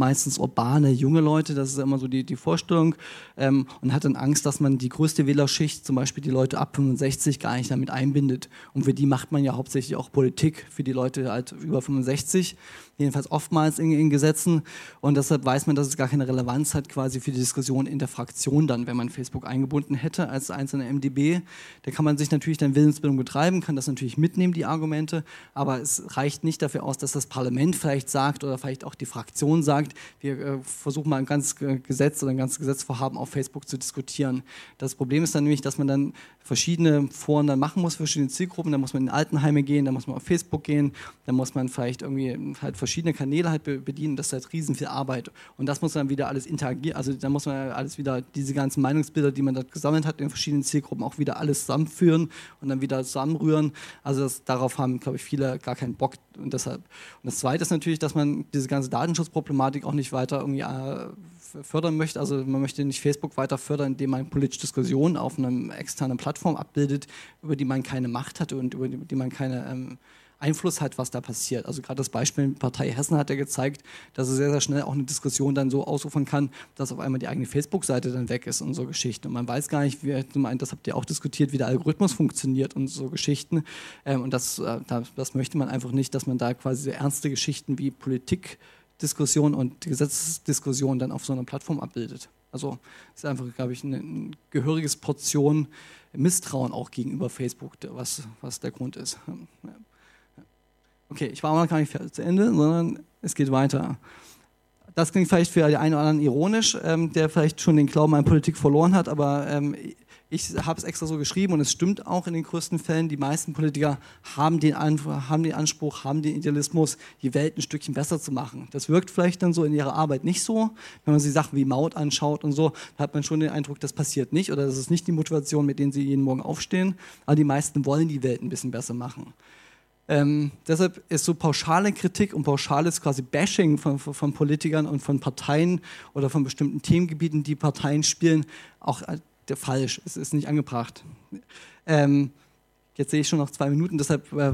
meistens urbane, junge Leute, das ist immer so die, die Vorstellung, ähm, und hat dann Angst, dass man die größte Wählerschicht, zum Beispiel die Leute ab 65, gar nicht damit einbindet. Und für die macht man ja hauptsächlich auch Politik, für die Leute halt über 65 jedenfalls oftmals in, in, Gesetzen. Und deshalb weiß man, dass es gar keine Relevanz hat quasi für die Diskussion in der Fraktion dann, wenn man Facebook eingebunden hätte als einzelner MDB. Da kann man sich natürlich dann Willensbildung betreiben, kann das natürlich mitnehmen, die Argumente, aber es reicht nicht dafür aus, dass das Parlament vielleicht sagt oder vielleicht auch die Fraktion sagt, wir äh, versuchen mal ein ganzes Gesetz oder ein ganzes Gesetzvorhaben auf Facebook zu diskutieren. Das Problem ist dann nämlich, dass man dann verschiedene Foren dann machen muss, verschiedene Zielgruppen. Da muss man in Altenheime gehen, da muss man auf Facebook gehen, da muss man vielleicht irgendwie halt verschiedene Kanäle halt bedienen. Das ist halt riesen viel Arbeit. Und das muss dann wieder alles interagieren. Also da muss man alles wieder, diese ganzen Meinungsbilder, die man dort gesammelt hat in verschiedenen Zielgruppen, auch wieder alles zusammenführen und dann wieder zusammenrühren. Also das, darauf haben, glaube ich, viele gar keinen Bock. Und deshalb. Und das Zweite ist natürlich, dass man diese ganze Datenschutzproblematik auch nicht weiter irgendwie äh, fördern möchte. Also man möchte nicht Facebook weiter fördern, indem man politische Diskussionen auf einer externen Plattform abbildet, über die man keine Macht hat und über die, man keine ähm, Einfluss hat, was da passiert. Also gerade das Beispiel Partei Hessen hat ja gezeigt, dass es sehr, sehr schnell auch eine Diskussion dann so ausrufen kann, dass auf einmal die eigene Facebook-Seite dann weg ist und so Geschichten. Und man weiß gar nicht, wie, das habt ihr auch diskutiert, wie der Algorithmus funktioniert und so Geschichten. Ähm, und das, äh, das möchte man einfach nicht, dass man da quasi so ernste Geschichten wie Politik Diskussion und Gesetzesdiskussion dann auf so einer Plattform abbildet. Also ist einfach, glaube ich, eine, eine gehöriges Portion Misstrauen auch gegenüber Facebook, was, was der Grund ist. Okay, ich war aber noch gar nicht zu Ende, sondern es geht weiter. Das klingt vielleicht für den einen oder anderen ironisch, ähm, der vielleicht schon den Glauben an Politik verloren hat, aber ähm, ich habe es extra so geschrieben und es stimmt auch in den größten Fällen. Die meisten Politiker haben den, haben den Anspruch, haben den Idealismus, die Welt ein Stückchen besser zu machen. Das wirkt vielleicht dann so in ihrer Arbeit nicht so. Wenn man sich Sachen wie Maut anschaut und so, hat man schon den Eindruck, das passiert nicht oder das ist nicht die Motivation, mit denen sie jeden Morgen aufstehen. Aber die meisten wollen die Welt ein bisschen besser machen. Ähm, deshalb ist so pauschale Kritik und pauschales quasi Bashing von, von, Politikern und von Parteien oder von bestimmten Themengebieten, die Parteien spielen, auch falsch. Es ist nicht angebracht. Ähm, jetzt sehe ich schon noch zwei Minuten, deshalb äh,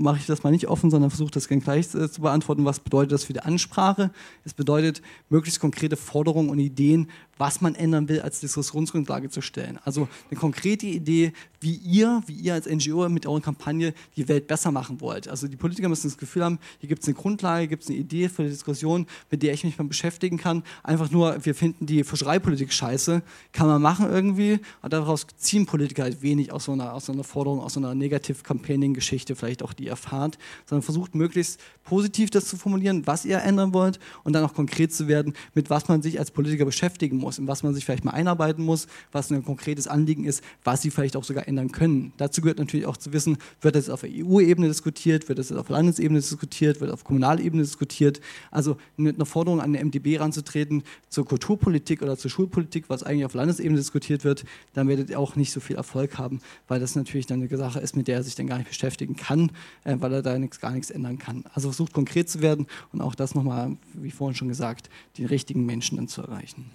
mache ich das mal nicht offen, sondern versuche das gerne gleich äh, zu beantworten. Was bedeutet das für die Ansprache? Es bedeutet, möglichst konkrete Forderungen und Ideen, was man ändern will, als Diskussionsgrundlage zu stellen. Also eine konkrete Idee, wie ihr, wie ihr als NGO mit eurer Kampagne die Welt besser machen wollt. Also die Politiker müssen das Gefühl haben, hier gibt es eine Grundlage, gibt es eine Idee für die Diskussion, mit der ich mich mal beschäftigen kann. Einfach nur, wir finden die Fischereipolitik scheiße, kann man machen irgendwie, aber daraus ziehen Politiker halt wenig aus so einer, aus so einer Forderung, aus so einer Negative-Campaigning-Geschichte, vielleicht auch die erfahrt, sondern versucht möglichst positiv das zu formulieren, was ihr ändern wollt und dann auch konkret zu werden, mit was man sich als Politiker beschäftigen muss, in was man sich vielleicht mal einarbeiten muss, was ein konkretes Anliegen ist, was sie vielleicht auch sogar ändern können. Dazu gehört natürlich auch zu wissen, wird das auf EU-Ebene diskutiert, wird das auf Landesebene diskutiert, wird auf kommunaler Ebene diskutiert. Also mit einer Forderung an den MDB ranzutreten zur Kulturpolitik oder zur Schulpolitik, was eigentlich auf Landesebene diskutiert wird, dann werdet ihr auch nicht so viel Erfolg haben, weil das natürlich dann eine Sache ist, mit der er sich dann gar nicht beschäftigen kann, äh, weil er da nichts, gar nichts ändern kann. Also versucht konkret zu werden und auch das nochmal, wie vorhin schon gesagt, die richtigen Menschen dann zu erreichen.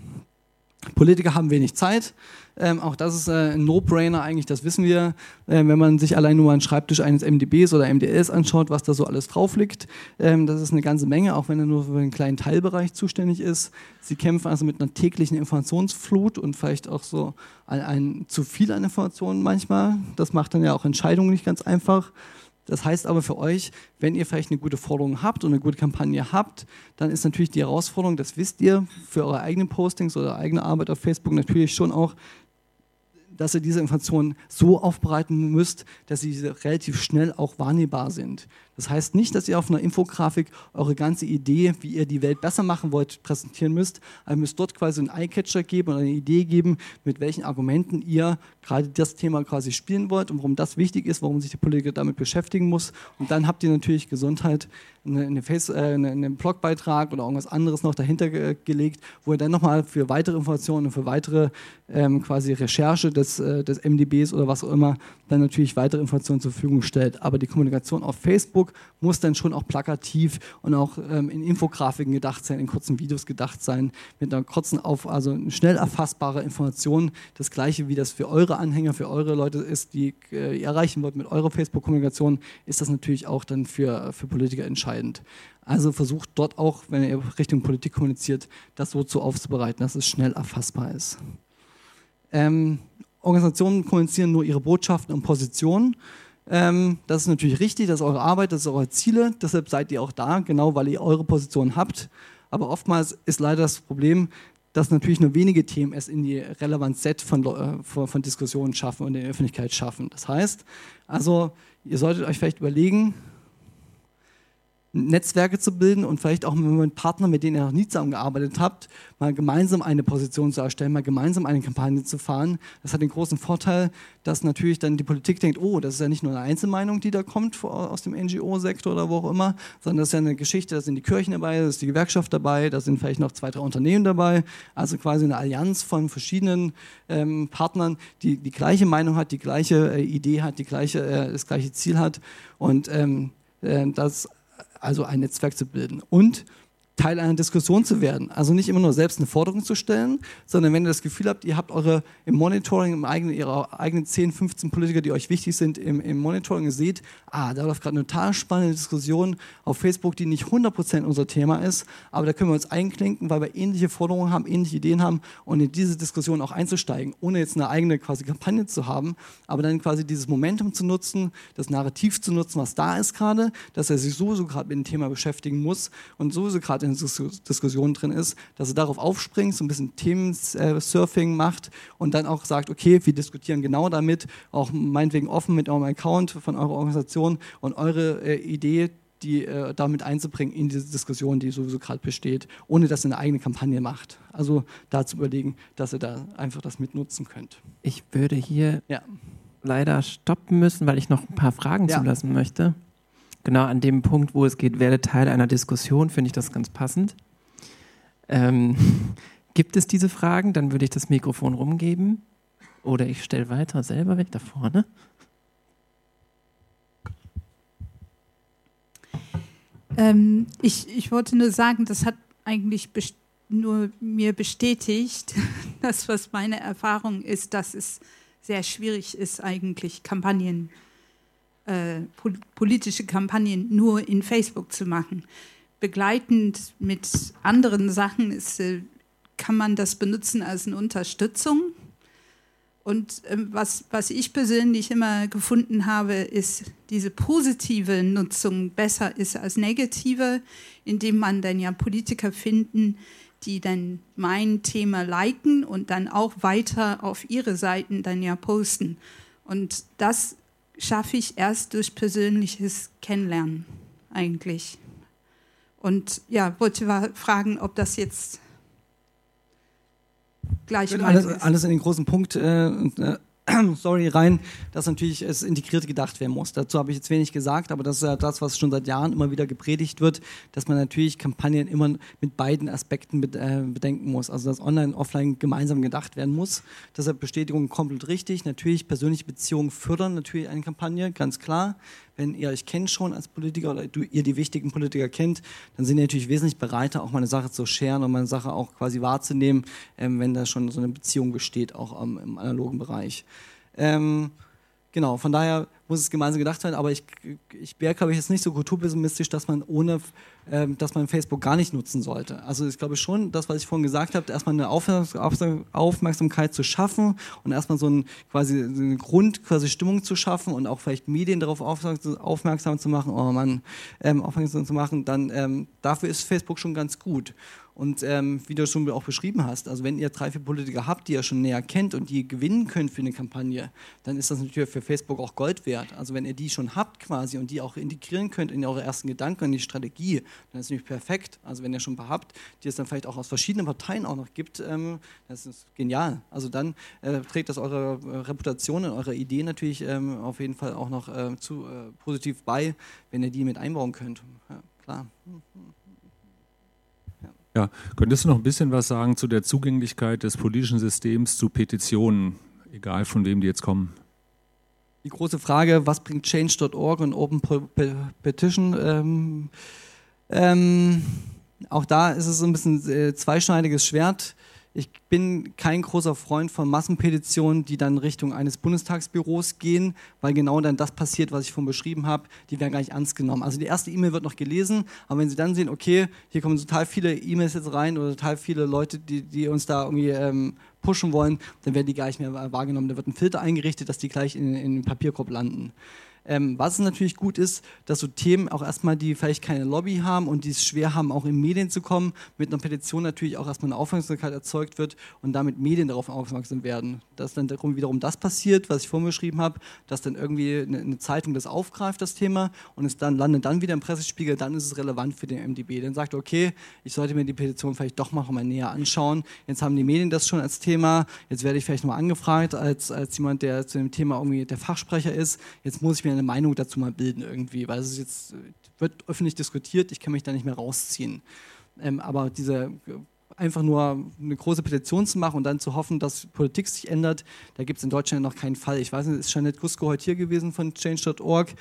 Politiker haben wenig Zeit. Ähm, auch das ist äh, ein No-Brainer eigentlich, das wissen wir. Äh, wenn man sich allein nur einen Schreibtisch eines MDBs oder MDLs anschaut, was da so alles drauf liegt, ähm, das ist eine ganze Menge, auch wenn er nur für einen kleinen Teilbereich zuständig ist. Sie kämpfen also mit einer täglichen Informationsflut und vielleicht auch so ein, ein zu viel an Informationen manchmal. Das macht dann ja auch Entscheidungen nicht ganz einfach. Das heißt aber für euch, wenn ihr vielleicht eine gute Forderung habt und eine gute Kampagne habt, dann ist natürlich die Herausforderung, das wisst ihr, für eure eigenen Postings oder eigene Arbeit auf Facebook natürlich schon auch, dass ihr diese Informationen so aufbereiten müsst, dass sie relativ schnell auch wahrnehmbar sind. Das heißt nicht, dass ihr auf einer Infografik eure ganze Idee, wie ihr die Welt besser machen wollt, präsentieren müsst. Ihr müsst dort quasi einen Eyecatcher geben oder eine Idee geben, mit welchen Argumenten ihr gerade das Thema quasi spielen wollt und warum das wichtig ist, warum sich die Politiker damit beschäftigen muss. Und dann habt ihr natürlich Gesundheit, eine, Face, äh, einen Blogbeitrag oder irgendwas anderes noch dahinter ge gelegt, wo ihr dann nochmal für weitere Informationen und für weitere ähm, quasi Recherche des, äh, des MDBs oder was auch immer dann natürlich weitere Informationen zur Verfügung stellt. Aber die Kommunikation auf Facebook Facebook muss dann schon auch plakativ und auch ähm, in Infografiken gedacht sein, in kurzen Videos gedacht sein, mit einer kurzen, auf, also schnell erfassbare Information. Das gleiche, wie das für eure Anhänger, für eure Leute ist, die äh, ihr erreichen wollt mit eurer Facebook-Kommunikation, ist das natürlich auch dann für, für Politiker entscheidend. Also versucht dort auch, wenn ihr Richtung Politik kommuniziert, das so zu aufzubereiten, dass es schnell erfassbar ist. Ähm, Organisationen kommunizieren nur ihre Botschaften und Positionen. Ähm, das ist natürlich richtig, das ist eure Arbeit, das sind eure Ziele, deshalb seid ihr auch da, genau weil ihr eure Position habt. Aber oftmals ist leider das Problem, dass natürlich nur wenige Themen es in die Relevanz-Set von, äh, von, von Diskussionen schaffen und in der Öffentlichkeit schaffen. Das heißt, also ihr solltet euch vielleicht überlegen, Netzwerke zu bilden und vielleicht auch mit Partnern, mit denen ihr noch nie zusammengearbeitet habt, mal gemeinsam eine Position zu erstellen, mal gemeinsam eine Kampagne zu fahren. Das hat den großen Vorteil, dass natürlich dann die Politik denkt, oh, das ist ja nicht nur eine Einzelmeinung, die da kommt aus dem NGO-Sektor oder wo auch immer, sondern das ist ja eine Geschichte, da sind die Kirchen dabei, da ist die Gewerkschaft dabei, da sind vielleicht noch zwei, drei Unternehmen dabei. Also quasi eine Allianz von verschiedenen ähm, Partnern, die die gleiche Meinung hat, die gleiche äh, Idee hat, die gleiche, äh, das gleiche Ziel hat. Und ähm, äh, das also ein Netzwerk zu bilden. Und Teil einer Diskussion zu werden. Also nicht immer nur selbst eine Forderung zu stellen, sondern wenn ihr das Gefühl habt, ihr habt eure im Monitoring, im eigenen, ihre eigenen 10, 15 Politiker, die euch wichtig sind, im, im Monitoring, seht, ah, da läuft gerade eine total spannende Diskussion auf Facebook, die nicht 100% unser Thema ist, aber da können wir uns einklinken, weil wir ähnliche Forderungen haben, ähnliche Ideen haben und in diese Diskussion auch einzusteigen, ohne jetzt eine eigene quasi Kampagne zu haben, aber dann quasi dieses Momentum zu nutzen, das Narrativ zu nutzen, was da ist gerade, dass er sich sowieso gerade mit dem Thema beschäftigen muss und sowieso gerade in Diskussion drin ist, dass er darauf aufspringt, so ein bisschen Themensurfing macht und dann auch sagt, okay, wir diskutieren genau damit, auch meinetwegen offen mit eurem Account von eurer Organisation und eure äh, Idee, die äh, damit einzubringen in diese Diskussion, die sowieso gerade besteht, ohne dass ihr eine eigene Kampagne macht. Also da zu überlegen, dass ihr da einfach das mitnutzen könnt. Ich würde hier ja. leider stoppen müssen, weil ich noch ein paar Fragen ja. zulassen möchte genau an dem Punkt, wo es geht, werde Teil einer Diskussion, finde ich das ganz passend. Ähm, <laughs> gibt es diese Fragen? Dann würde ich das Mikrofon rumgeben. Oder ich stelle weiter selber weg da vorne. Ähm, ich, ich wollte nur sagen, das hat eigentlich nur mir bestätigt, <laughs> das, was meine Erfahrung ist, dass es sehr schwierig ist, eigentlich Kampagnen äh, politische Kampagnen nur in Facebook zu machen. Begleitend mit anderen Sachen ist, äh, kann man das benutzen als eine Unterstützung. Und äh, was, was ich persönlich immer gefunden habe, ist, diese positive Nutzung besser ist als negative, indem man dann ja Politiker finden, die dann mein Thema liken und dann auch weiter auf ihre Seiten dann ja posten. Und das schaffe ich erst durch persönliches Kennenlernen eigentlich. Und ja, wollte fragen, ob das jetzt gleich alles, ist. alles in den großen Punkt äh, äh <clears throat> sorry, rein, dass natürlich es integriert gedacht werden muss. Dazu habe ich jetzt wenig gesagt, aber das ist ja das, was schon seit Jahren immer wieder gepredigt wird, dass man natürlich Kampagnen immer mit beiden Aspekten äh, bedenken muss. Also dass Online, Offline gemeinsam gedacht werden muss. Deshalb Bestätigung komplett richtig. Natürlich persönliche Beziehungen fördern natürlich eine Kampagne, ganz klar wenn ihr euch kennt schon als Politiker oder du, ihr die wichtigen Politiker kennt, dann sind ihr natürlich wesentlich bereiter, auch mal eine Sache zu scheren und mal eine Sache auch quasi wahrzunehmen, ähm, wenn da schon so eine Beziehung besteht, auch ähm, im analogen Bereich. Ähm, genau, von daher muss es gemeinsam gedacht werden, aber ich, ich wäre, glaube ich, jetzt nicht so kulturpessimistisch, dass man ohne, ähm, dass man Facebook gar nicht nutzen sollte. Also ich glaube schon, das, was ich vorhin gesagt habe, erstmal eine Aufmerksamkeit zu schaffen und erstmal so ein, quasi eine Grund, quasi Stimmung zu schaffen und auch vielleicht Medien darauf aufmerksam zu machen, oh Mann, ähm, aufmerksam zu machen, dann ähm, dafür ist Facebook schon ganz gut. Und ähm, wie du schon auch beschrieben hast, also wenn ihr drei, vier Politiker habt, die ihr schon näher kennt und die gewinnen könnt für eine Kampagne, dann ist das natürlich für Facebook auch Gold wert. Also wenn ihr die schon habt quasi und die auch integrieren könnt in eure ersten Gedanken, in die Strategie, dann ist es natürlich perfekt. Also wenn ihr schon ein paar habt, die es dann vielleicht auch aus verschiedenen Parteien auch noch gibt, ähm, das ist genial. Also dann äh, trägt das eure äh, Reputation und eure Idee natürlich ähm, auf jeden Fall auch noch äh, zu äh, positiv bei, wenn ihr die mit einbauen könnt. Ja, klar. Mhm. Ja, könntest du noch ein bisschen was sagen zu der Zugänglichkeit des politischen Systems zu Petitionen, egal von wem die jetzt kommen? die große Frage, was bringt Change.org und Open Petition? Ähm, ähm, auch da ist es ein bisschen äh, zweischneidiges Schwert. Ich bin kein großer Freund von Massenpetitionen, die dann Richtung eines Bundestagsbüros gehen, weil genau dann das passiert, was ich vorhin beschrieben habe. Die werden gar nicht ernst genommen. Also die erste E-Mail wird noch gelesen, aber wenn Sie dann sehen, okay, hier kommen total viele E-Mails jetzt rein oder total viele Leute, die, die uns da irgendwie ähm, pushen wollen, dann werden die gar nicht mehr wahrgenommen. Da wird ein Filter eingerichtet, dass die gleich in, in den Papierkorb landen. Ähm, was natürlich gut ist, dass so Themen auch erstmal, die vielleicht keine Lobby haben und die es schwer haben, auch in Medien zu kommen, mit einer Petition natürlich auch erstmal eine Aufmerksamkeit erzeugt wird und damit Medien darauf aufmerksam werden. Dass dann wiederum das passiert, was ich vorhin beschrieben habe, dass dann irgendwie eine, eine, Zeitung das aufgreift, das Thema, und es dann landet dann wieder im Pressespiegel, dann ist es relevant für den MDB. Dann sagt okay, ich sollte mir die Petition vielleicht doch mal näher anschauen. Jetzt haben die Medien das schon als Thema, jetzt werde ich vielleicht noch angefragt als, als jemand, der zu dem Thema irgendwie der Fachsprecher ist. Jetzt muss ich mir eine Meinung dazu mal bilden irgendwie, weil es jetzt wird öffentlich diskutiert, ich kann mich da nicht mehr rausziehen. Ähm, aber diese einfach nur eine große Petition zu machen und dann zu hoffen, dass Politik sich ändert, da gibt es in Deutschland noch keinen Fall. Ich weiß nicht, ist Jeanette Gusko heute hier gewesen von Change.org.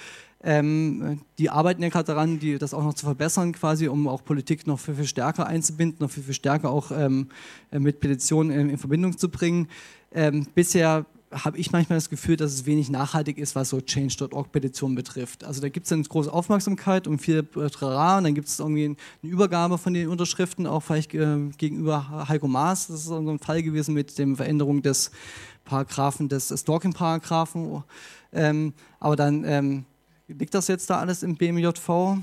Ähm, die arbeiten ja gerade daran, die, das auch noch zu verbessern, quasi, um auch Politik noch viel, viel stärker einzubinden, noch viel, viel stärker auch ähm, mit Petitionen in, in, Verbindung zu bringen. Ähm, bisher habe ich manchmal das Gefühl, dass es wenig nachhaltig ist, was so Change.org-Petitionen betrifft. Also da gibt es eine große Aufmerksamkeit und viel Trara und dann gibt es irgendwie eine Übergabe von den Unterschriften, auch vielleicht äh, gegenüber Heiko Maas. Das ist so ein Fall gewesen mit der Veränderung des Paragraphen, des Stalking-Paragraphen. Ähm, aber dann ähm, liegt das jetzt da alles im BMJV?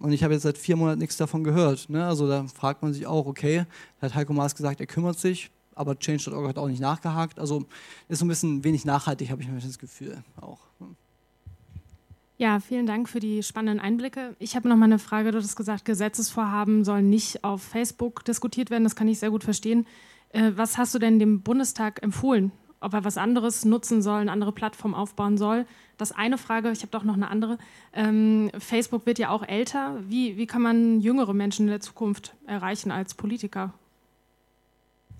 Und ich habe jetzt seit vier Monaten nichts davon gehört. Ne? Also da fragt man sich auch, okay, da hat Heiko Maas gesagt, er kümmert sich aber Change.org hat auch nicht nachgehakt. Also ist so ein bisschen wenig nachhaltig, habe ich mir das Gefühl auch. Ja, vielen Dank für die spannenden Einblicke. Ich habe noch mal eine Frage. Du hast gesagt, Gesetzesvorhaben sollen nicht auf Facebook diskutiert werden. Das kann ich sehr gut verstehen. Äh, was hast du denn dem Bundestag empfohlen? Ob er was anderes nutzen soll, eine andere Plattform aufbauen soll? Das eine Frage, ich habe doch noch eine andere. Ähm, Facebook wird ja auch älter. Wie, wie kann man jüngere Menschen in der Zukunft erreichen als Politiker?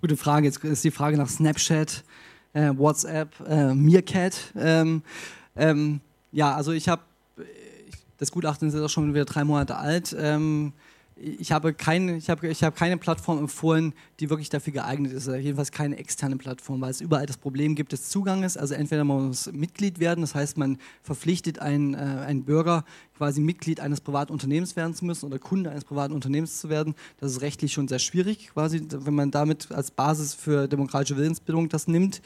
Gute Frage. Jetzt ist die Frage nach Snapchat, äh, WhatsApp, äh, Meerkat. Ähm, ähm, ja, also ich habe, das Gutachten ist auch schon wieder drei Monate alt. Ähm, ich habe, keine, ich, habe, ich habe keine Plattform empfohlen, die wirklich dafür geeignet ist. Also jedenfalls keine externe Plattform, weil es überall das Problem gibt des Zuganges. Also entweder man muss Mitglied werden, das heißt, man verpflichtet einen, äh, einen Bürger, quasi Mitglied eines privaten Unternehmens werden zu müssen oder Kunde eines privaten Unternehmens zu werden. Das ist rechtlich schon sehr schwierig, quasi, wenn man damit als Basis für demokratische Willensbildung das nimmt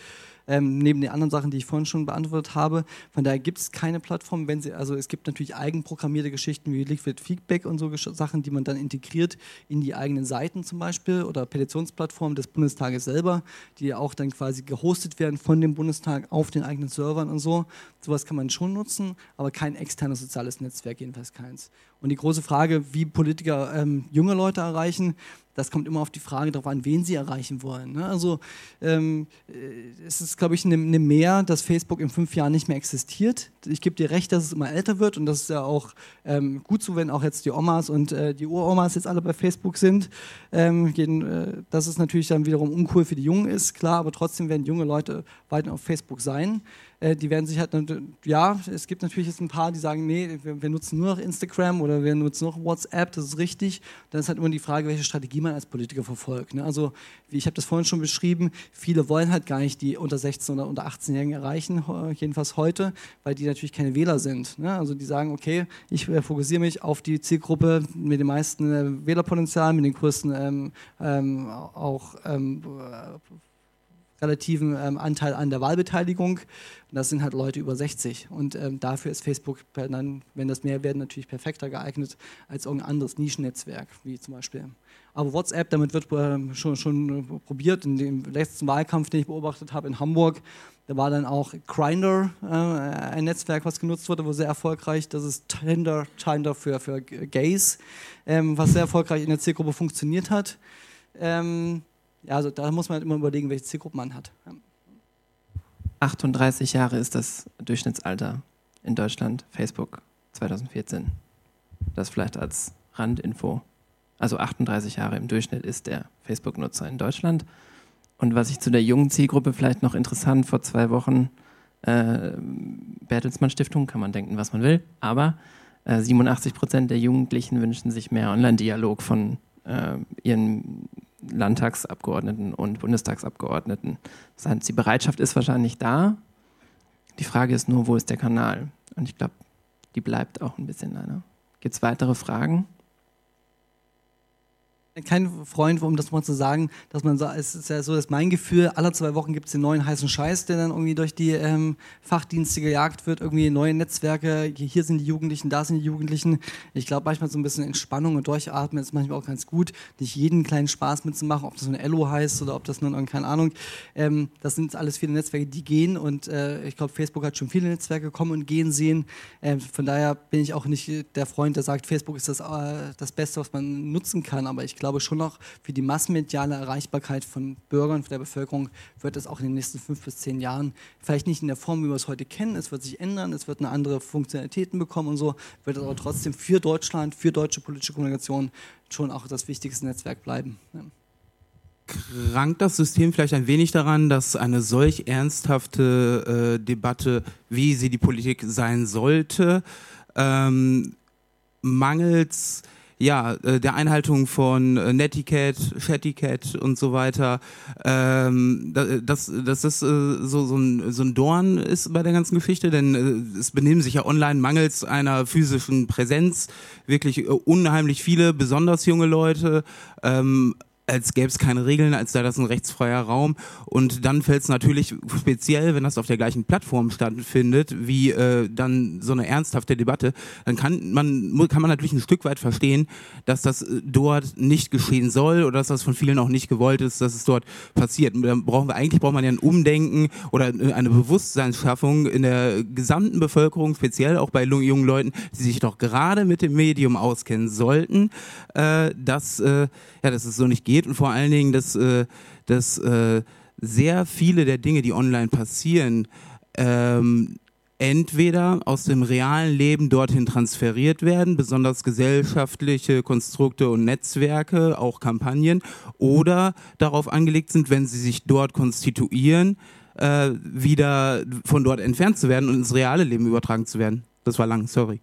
ähm, neben den anderen Sachen, die ich vorhin schon beantwortet habe. Von daher gibt es keine Plattform, wenn sie, also es gibt natürlich eigenprogrammierte Geschichten wie Liquid Feedback und so Sachen, die man dann integriert in die eigenen Seiten zum Beispiel oder Petitionsplattformen des Bundestages selber, die auch dann quasi gehostet werden von dem Bundestag auf den eigenen Servern und so. Sowas kann man schon nutzen, aber kein externes soziales Netzwerk, jedenfalls keins. Und die große Frage, wie Politiker ähm, junge Leute erreichen, das kommt immer auf die Frage darauf an, wen sie erreichen wollen. Ne? Also ähm, äh, es ist, glaube ich, eine ne Mehr, dass Facebook in fünf Jahren nicht mehr existiert. Ich gebe dir recht, dass es immer älter wird und das ist ja auch ähm, gut so, wenn auch jetzt die Omas und äh, die Uromas jetzt alle bei Facebook sind. Ähm, gehen, äh, dass es natürlich dann wiederum uncool für die Jungen ist, klar, aber trotzdem werden junge Leute weiter auf Facebook sein. Äh, die werden sich halt, ja, es gibt natürlich jetzt ein paar, die sagen, nee, wir, wir, nutzen nur noch Instagram oder wir nutzen noch WhatsApp, das ist richtig. Dann ist halt immer die Frage, welche Strategie man als Politiker verfolgt. Ne? Also, wie ich habe das vorhin schon beschrieben, viele wollen halt gar nicht die unter 16 oder unter 18-Jährigen erreichen, jedenfalls heute, weil die natürlich keine Wähler sind. Ne? Also die sagen, okay, ich äh, fokussiere mich auf die Zielgruppe mit dem meisten äh, Wählerpotenzial, mit den größten ähm, ähm, auch ähm, relativen ähm, Anteil an der Wahlbeteiligung. Und das sind halt Leute über 60. Und ähm, dafür ist Facebook, dann, wenn das mehr werden, natürlich perfekter geeignet als irgendein anderes Nischennetzwerk, wie zum Beispiel. Aber WhatsApp, damit wird ähm, schon, schon probiert. In dem letzten Wahlkampf, den ich beobachtet habe in Hamburg, da war dann auch Grindr äh, ein Netzwerk, was genutzt wurde, wo sehr erfolgreich, das ist Tinder, Tinder für, für Gays, ähm, was sehr erfolgreich in der Zielgruppe funktioniert hat. Ähm, ja, also da muss man halt immer überlegen, welche Zielgruppe man hat. 38 Jahre ist das Durchschnittsalter in Deutschland, Facebook 2014. Das vielleicht als Randinfo. Also 38 Jahre im Durchschnitt ist der Facebook-Nutzer in Deutschland. Und was ich zu der jungen Zielgruppe vielleicht noch interessant, vor zwei Wochen äh, Bertelsmann Stiftung, kann man denken, was man will, aber äh, 87 Prozent der Jugendlichen wünschen sich mehr Online-Dialog von äh, ihren Landtagsabgeordneten und Bundestagsabgeordneten. Das heißt, die Bereitschaft ist wahrscheinlich da. Die Frage ist nur, wo ist der Kanal? Und ich glaube, die bleibt auch ein bisschen leider. Gibt es weitere Fragen? Kein Freund, um das mal zu sagen, dass man so, es ist ja so, dass mein Gefühl, alle zwei Wochen gibt es den neuen heißen Scheiß, der dann irgendwie durch die ähm, Fachdienste gejagt wird, irgendwie neue Netzwerke, hier sind die Jugendlichen, da sind die Jugendlichen. Ich glaube manchmal so ein bisschen Entspannung und Durchatmen ist manchmal auch ganz gut, nicht jeden kleinen Spaß mitzumachen, ob das nun Elo heißt oder ob das nun, keine Ahnung. Ähm, das sind alles viele Netzwerke, die gehen und äh, ich glaube, Facebook hat schon viele Netzwerke kommen und gehen sehen. Ähm, von daher bin ich auch nicht der Freund, der sagt, Facebook ist das, äh, das Beste, was man nutzen kann, aber ich glaube, glaube schon noch, für die massenmediale Erreichbarkeit von Bürgern, der Bevölkerung, wird es auch in den nächsten fünf bis zehn Jahren, vielleicht nicht in der Form, wie wir es heute kennen, es wird sich ändern, es wird eine andere Funktionalitäten bekommen und so, wird es aber trotzdem für Deutschland, für deutsche politische Kommunikation schon auch das wichtigste Netzwerk bleiben. Krankt das System vielleicht ein wenig daran, dass eine solch ernsthafte äh, Debatte, wie sie die Politik sein sollte, ähm, mangels ja, äh, der Einhaltung von äh, Netiquette, Chattiquette und so weiter, ähm, dass, dass das äh, so, so, ein, so ein Dorn ist bei der ganzen Geschichte, denn äh, es benehmen sich ja online mangels einer physischen Präsenz wirklich äh, unheimlich viele, besonders junge Leute, ähm, als gäbe es keine Regeln, als sei das ein rechtsfreier Raum. Und dann fällt es natürlich speziell, wenn das auf der gleichen Plattform stattfindet, wie äh, dann so eine ernsthafte Debatte, dann kann man, kann man natürlich ein Stück weit verstehen, dass das äh, dort nicht geschehen soll oder dass das von vielen auch nicht gewollt ist, dass es dort passiert. Dann brauchen wir, eigentlich braucht man ja ein Umdenken oder eine Bewusstseinsschaffung in der gesamten Bevölkerung, speziell auch bei jungen Leuten, die sich doch gerade mit dem Medium auskennen sollten, äh, dass, äh, ja, dass es so nicht geht geht und vor allen Dingen, dass, äh, dass äh, sehr viele der Dinge, die online passieren, ähm, entweder aus dem realen Leben dorthin transferiert werden, besonders gesellschaftliche Konstrukte und Netzwerke, auch Kampagnen, oder darauf angelegt sind, wenn sie sich dort konstituieren, äh, wieder von dort entfernt zu werden und ins reale Leben übertragen zu werden. Das war lang, sorry.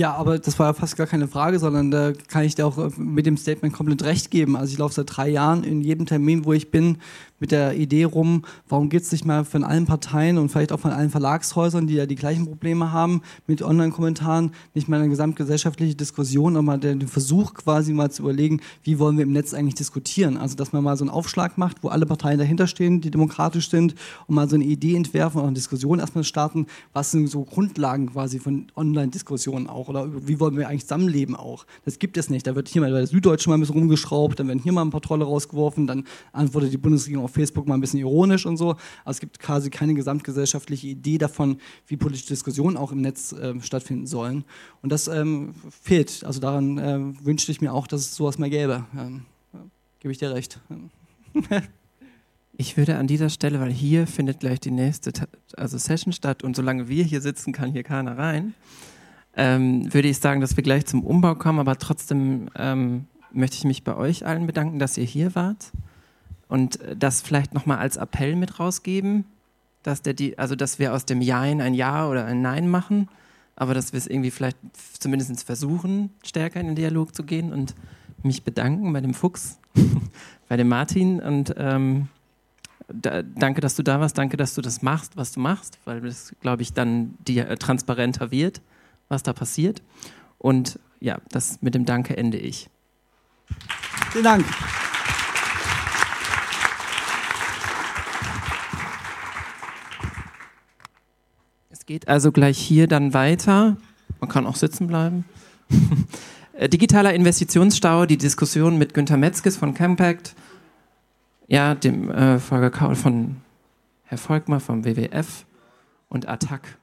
Ja, aber das war ja fast gar keine Frage, sondern da kann ich dir auch äh, mit dem Statement komplett recht geben. Also ich laufe seit drei Jahren in jedem Termin, wo ich bin, mit der Idee rum, warum geht es nicht mal von allen Parteien und vielleicht auch von allen Verlagshäusern, die ja die gleichen Probleme haben mit Online-Kommentaren, nicht mal eine gesamtgesellschaftliche Diskussion, aber den Versuch quasi mal zu überlegen, wie wollen wir im Netz eigentlich diskutieren. Also dass man mal so einen Aufschlag macht, wo alle Parteien dahinter stehen, die demokratisch sind und mal so eine Idee entwerfen und eine Diskussion erstmal starten, was sind so Grundlagen quasi von Online-Diskussionen auch oder wie wollen wir eigentlich zusammenleben auch. Das gibt es nicht. Da wird hier mal bei der Süddeutschen mal ein bisschen rumgeschraubt, dann werden hier mal ein paar Trolle rausgeworfen, dann antwortet die Bundesregierung auf Facebook mal ein bisschen ironisch und so. Aber es gibt quasi keine gesamtgesellschaftliche Idee davon, wie politische Diskussionen auch im Netz äh, stattfinden sollen. Und das ähm, fehlt. Also daran äh, wünschte ich mir auch, dass es sowas mehr gäbe. Ähm, Gebe ich dir recht. Ich würde an dieser Stelle, weil hier findet gleich die nächste also Session statt und solange wir hier sitzen, kann hier keiner rein, ähm, würde ich sagen, dass wir gleich zum Umbau kommen, aber trotzdem ähm, möchte ich mich bei euch allen bedanken, dass ihr hier wart und das vielleicht nochmal als Appell mit rausgeben, dass, der, also dass wir aus dem Jein ein Ja oder ein Nein machen, aber dass wir es irgendwie vielleicht zumindest versuchen, stärker in den Dialog zu gehen und mich bedanken bei dem Fuchs, <laughs> bei dem Martin und ähm, da, danke, dass du da warst, danke, dass du das machst, was du machst, weil das, glaube ich, dann die, äh, transparenter wird, was da passiert. Und ja, das mit dem Danke ende ich. Vielen Dank. Geht also gleich hier dann weiter. Man kann auch sitzen bleiben. <laughs> Äh, digitaler Investitionsstau, die Diskussion mit Günter Metzges von Campact, ja, dem äh, Volker Kaul von Herr Volkmar vom WWF und Attac